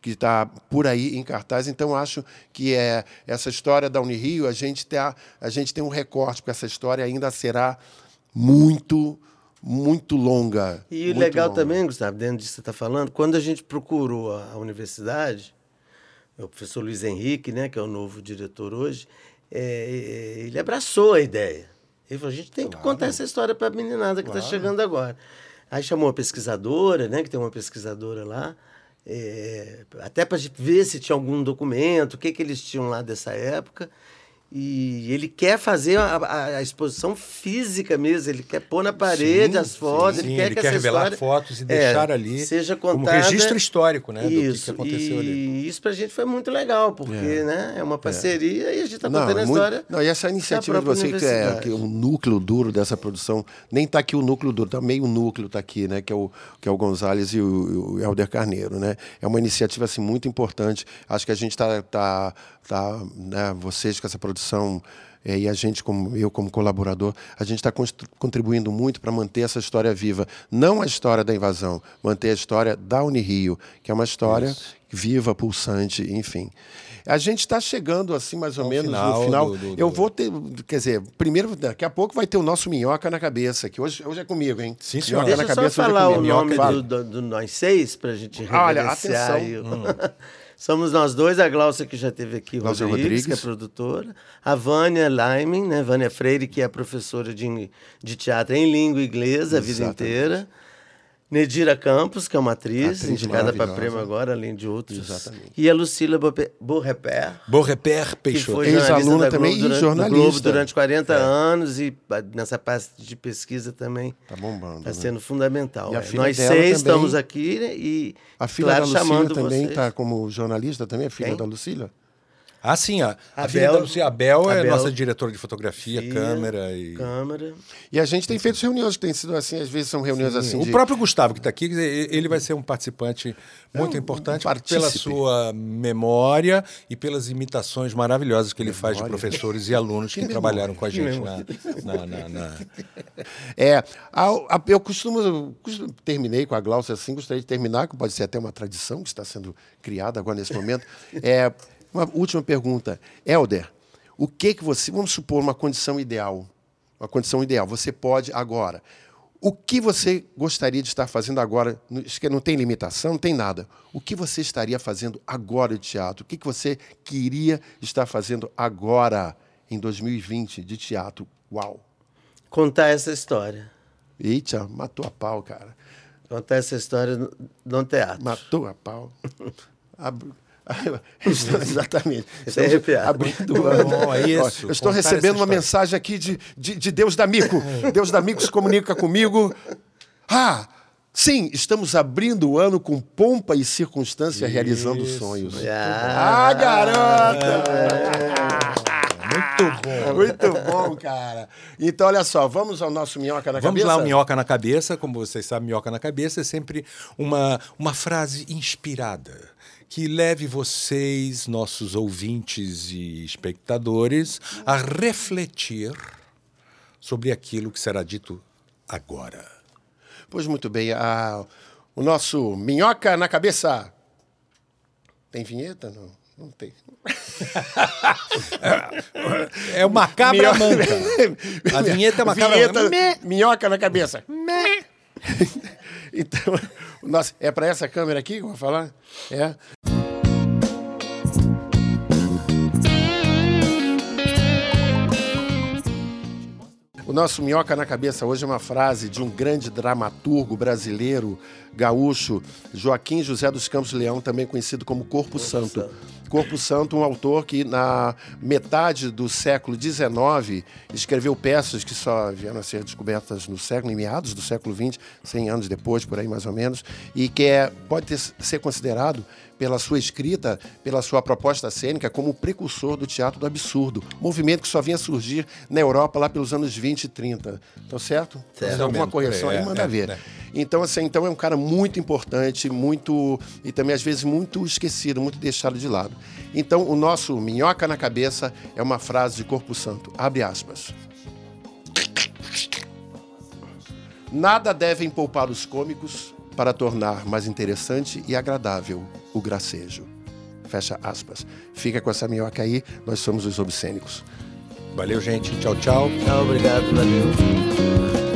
A: que está por aí em cartaz. Então, acho que é essa história da Unirio, a gente, tem, a gente tem um recorte, porque essa história ainda será muito, muito longa.
C: E
A: muito
C: legal
A: longa.
C: também, Gustavo, dentro disso que você está falando, quando a gente procurou a, a universidade, o professor Luiz Henrique, né, que é o novo diretor hoje, é, ele abraçou a ideia. Ele falou: a gente tem claro. que contar essa história para a meninada que está claro. chegando agora. Aí chamou uma pesquisadora, né, que tem uma pesquisadora lá, é, até para ver se tinha algum documento, o que, que eles tinham lá dessa época. E ele quer fazer a, a, exposição física mesmo, ele quer pôr na parede sim, as fotos, sim, ele quer
B: ele
C: que
B: quer revelar
C: história,
B: fotos e deixar é, ali
C: seja contada,
B: como registro histórico, né,
C: isso,
B: do que, que aconteceu
C: e
B: ali.
C: isso pra gente foi muito legal, porque é, né, é uma parceria é. e a gente está contando a história.
A: Não, e essa iniciativa de você que é que o núcleo duro dessa produção, nem está aqui o núcleo duro, tá meio núcleo está aqui, né, que é o que é o Gonzalez e o, o Helder Carneiro, né? É uma iniciativa assim muito importante. Acho que a gente está tá, tá, né, vocês com essa produção é, e a gente, como eu, como colaborador, a gente está contribuindo muito para manter essa história viva. Não a história da invasão, manter a história da Unirio, que é uma história Isso. viva, pulsante, enfim. A gente está chegando assim, mais ou Ao menos, final no final. Do, do, eu vou ter. Quer dizer, primeiro, daqui a pouco vai ter o nosso minhoca na cabeça, que hoje, hoje é comigo, hein?
C: Sim, senhor. Deixa na cabeça, só falar é o nome do, do, do, nós seis, para a gente
A: Olha, atenção.
C: Hum. Somos nós dois, a Glaucia que já teve aqui, Rodrigues, Rodrigues, que é produtora, a Vânia Lyman, né, Vânia Freire, que é professora de, de teatro em língua inglesa a vida inteira. Nedira Campos, que é uma atriz, atriz indicada para prêmio agora, além de outros.
A: Exatamente.
C: E a Lucila Borreper.
B: Borreper Peixoto.
C: Que foi ex-aluna também durante, e jornalista. Globo durante 40 é. anos e nessa parte de pesquisa também.
A: Tá bombando.
C: Está
A: né?
C: sendo fundamental. É. Nós seis também, estamos aqui né, e.
A: A filha claro, da Lucila também está como jornalista também, a filha Quem? da Lucila?
B: Ah, sim. A, a, filha da Lucia Abel, é nossa diretora de fotografia, filha, câmera e.
C: Câmera.
A: E a gente tem feito reuniões que têm sido assim, às vezes são reuniões sim. assim.
B: O
A: de...
B: próprio Gustavo, que está aqui, ele vai ser um participante muito é um, importante um pela sua memória e pelas imitações maravilhosas que ele memória. faz de professores e alunos que, que trabalharam com a gente na, na, na, na,
A: É, a, a, eu costumo, costumo, Terminei com a Glaucia assim, gostaria de terminar, que pode ser até uma tradição que está sendo criada agora nesse momento. É uma última pergunta. Helder, o que que você, vamos supor uma condição ideal, uma condição ideal, você pode agora, o que você gostaria de estar fazendo agora? Não tem limitação, não tem nada. O que você estaria fazendo agora de teatro? O que, que você queria estar fazendo agora, em 2020, de teatro? Uau!
C: Contar essa história.
A: Eita, matou a pau, cara.
C: Contar essa história no, no teatro.
A: Matou a pau. Exatamente.
C: Estamos arrepiado.
A: abrindo ano. é isso. Eu estou recebendo uma mensagem aqui de, de, de Deus D'Amico. Deus D'Amico se comunica comigo. Ah, sim, estamos abrindo o ano com pompa e circunstância, isso. realizando sonhos.
C: Ah,
A: ah garota!
B: É. Muito bom.
A: Muito bom, cara. Então, olha só, vamos ao nosso minhoca na
B: vamos
A: cabeça?
B: Vamos lá, o minhoca na cabeça. Como vocês sabem, minhoca na cabeça é sempre uma, uma frase inspirada que leve vocês, nossos ouvintes e espectadores, a refletir sobre aquilo que será dito agora.
A: Pois muito bem, a, o nosso Minhoca na Cabeça. Tem vinheta? Não, não tem.
B: é uma cabra Minhoca. manta. A vinheta é uma vinheta, cabra
A: Minhoca na Cabeça. Então, nossa, é para essa câmera aqui que eu vou falar? É. O nosso minhoca na cabeça hoje é uma frase de um grande dramaturgo brasileiro, gaúcho, Joaquim José dos Campos Leão, também conhecido como Corpo, Santo. Santo. Corpo Santo, um autor que na metade do século XIX escreveu peças que só vieram a ser descobertas no século, em meados do século XX, 100 anos depois, por aí mais ou menos, e que é, pode ter, ser considerado pela sua escrita, pela sua proposta cênica, como o precursor do teatro do absurdo. Movimento que só vinha surgir na Europa lá pelos anos 20 e 30. Tá certo? certo. Alguma correção é, aí, manda é, ver. É. Então, assim, então é um cara muito importante, muito. e também às vezes muito esquecido, muito deixado de lado. Então, o nosso minhoca na cabeça é uma frase de Corpo Santo. Abre aspas. Nada devem poupar os cômicos para tornar mais interessante e agradável o gracejo. Fecha aspas. Fica com essa minhoca aí, nós somos os obscênicos.
B: Valeu, gente. Tchau,
C: tchau. Obrigado, valeu.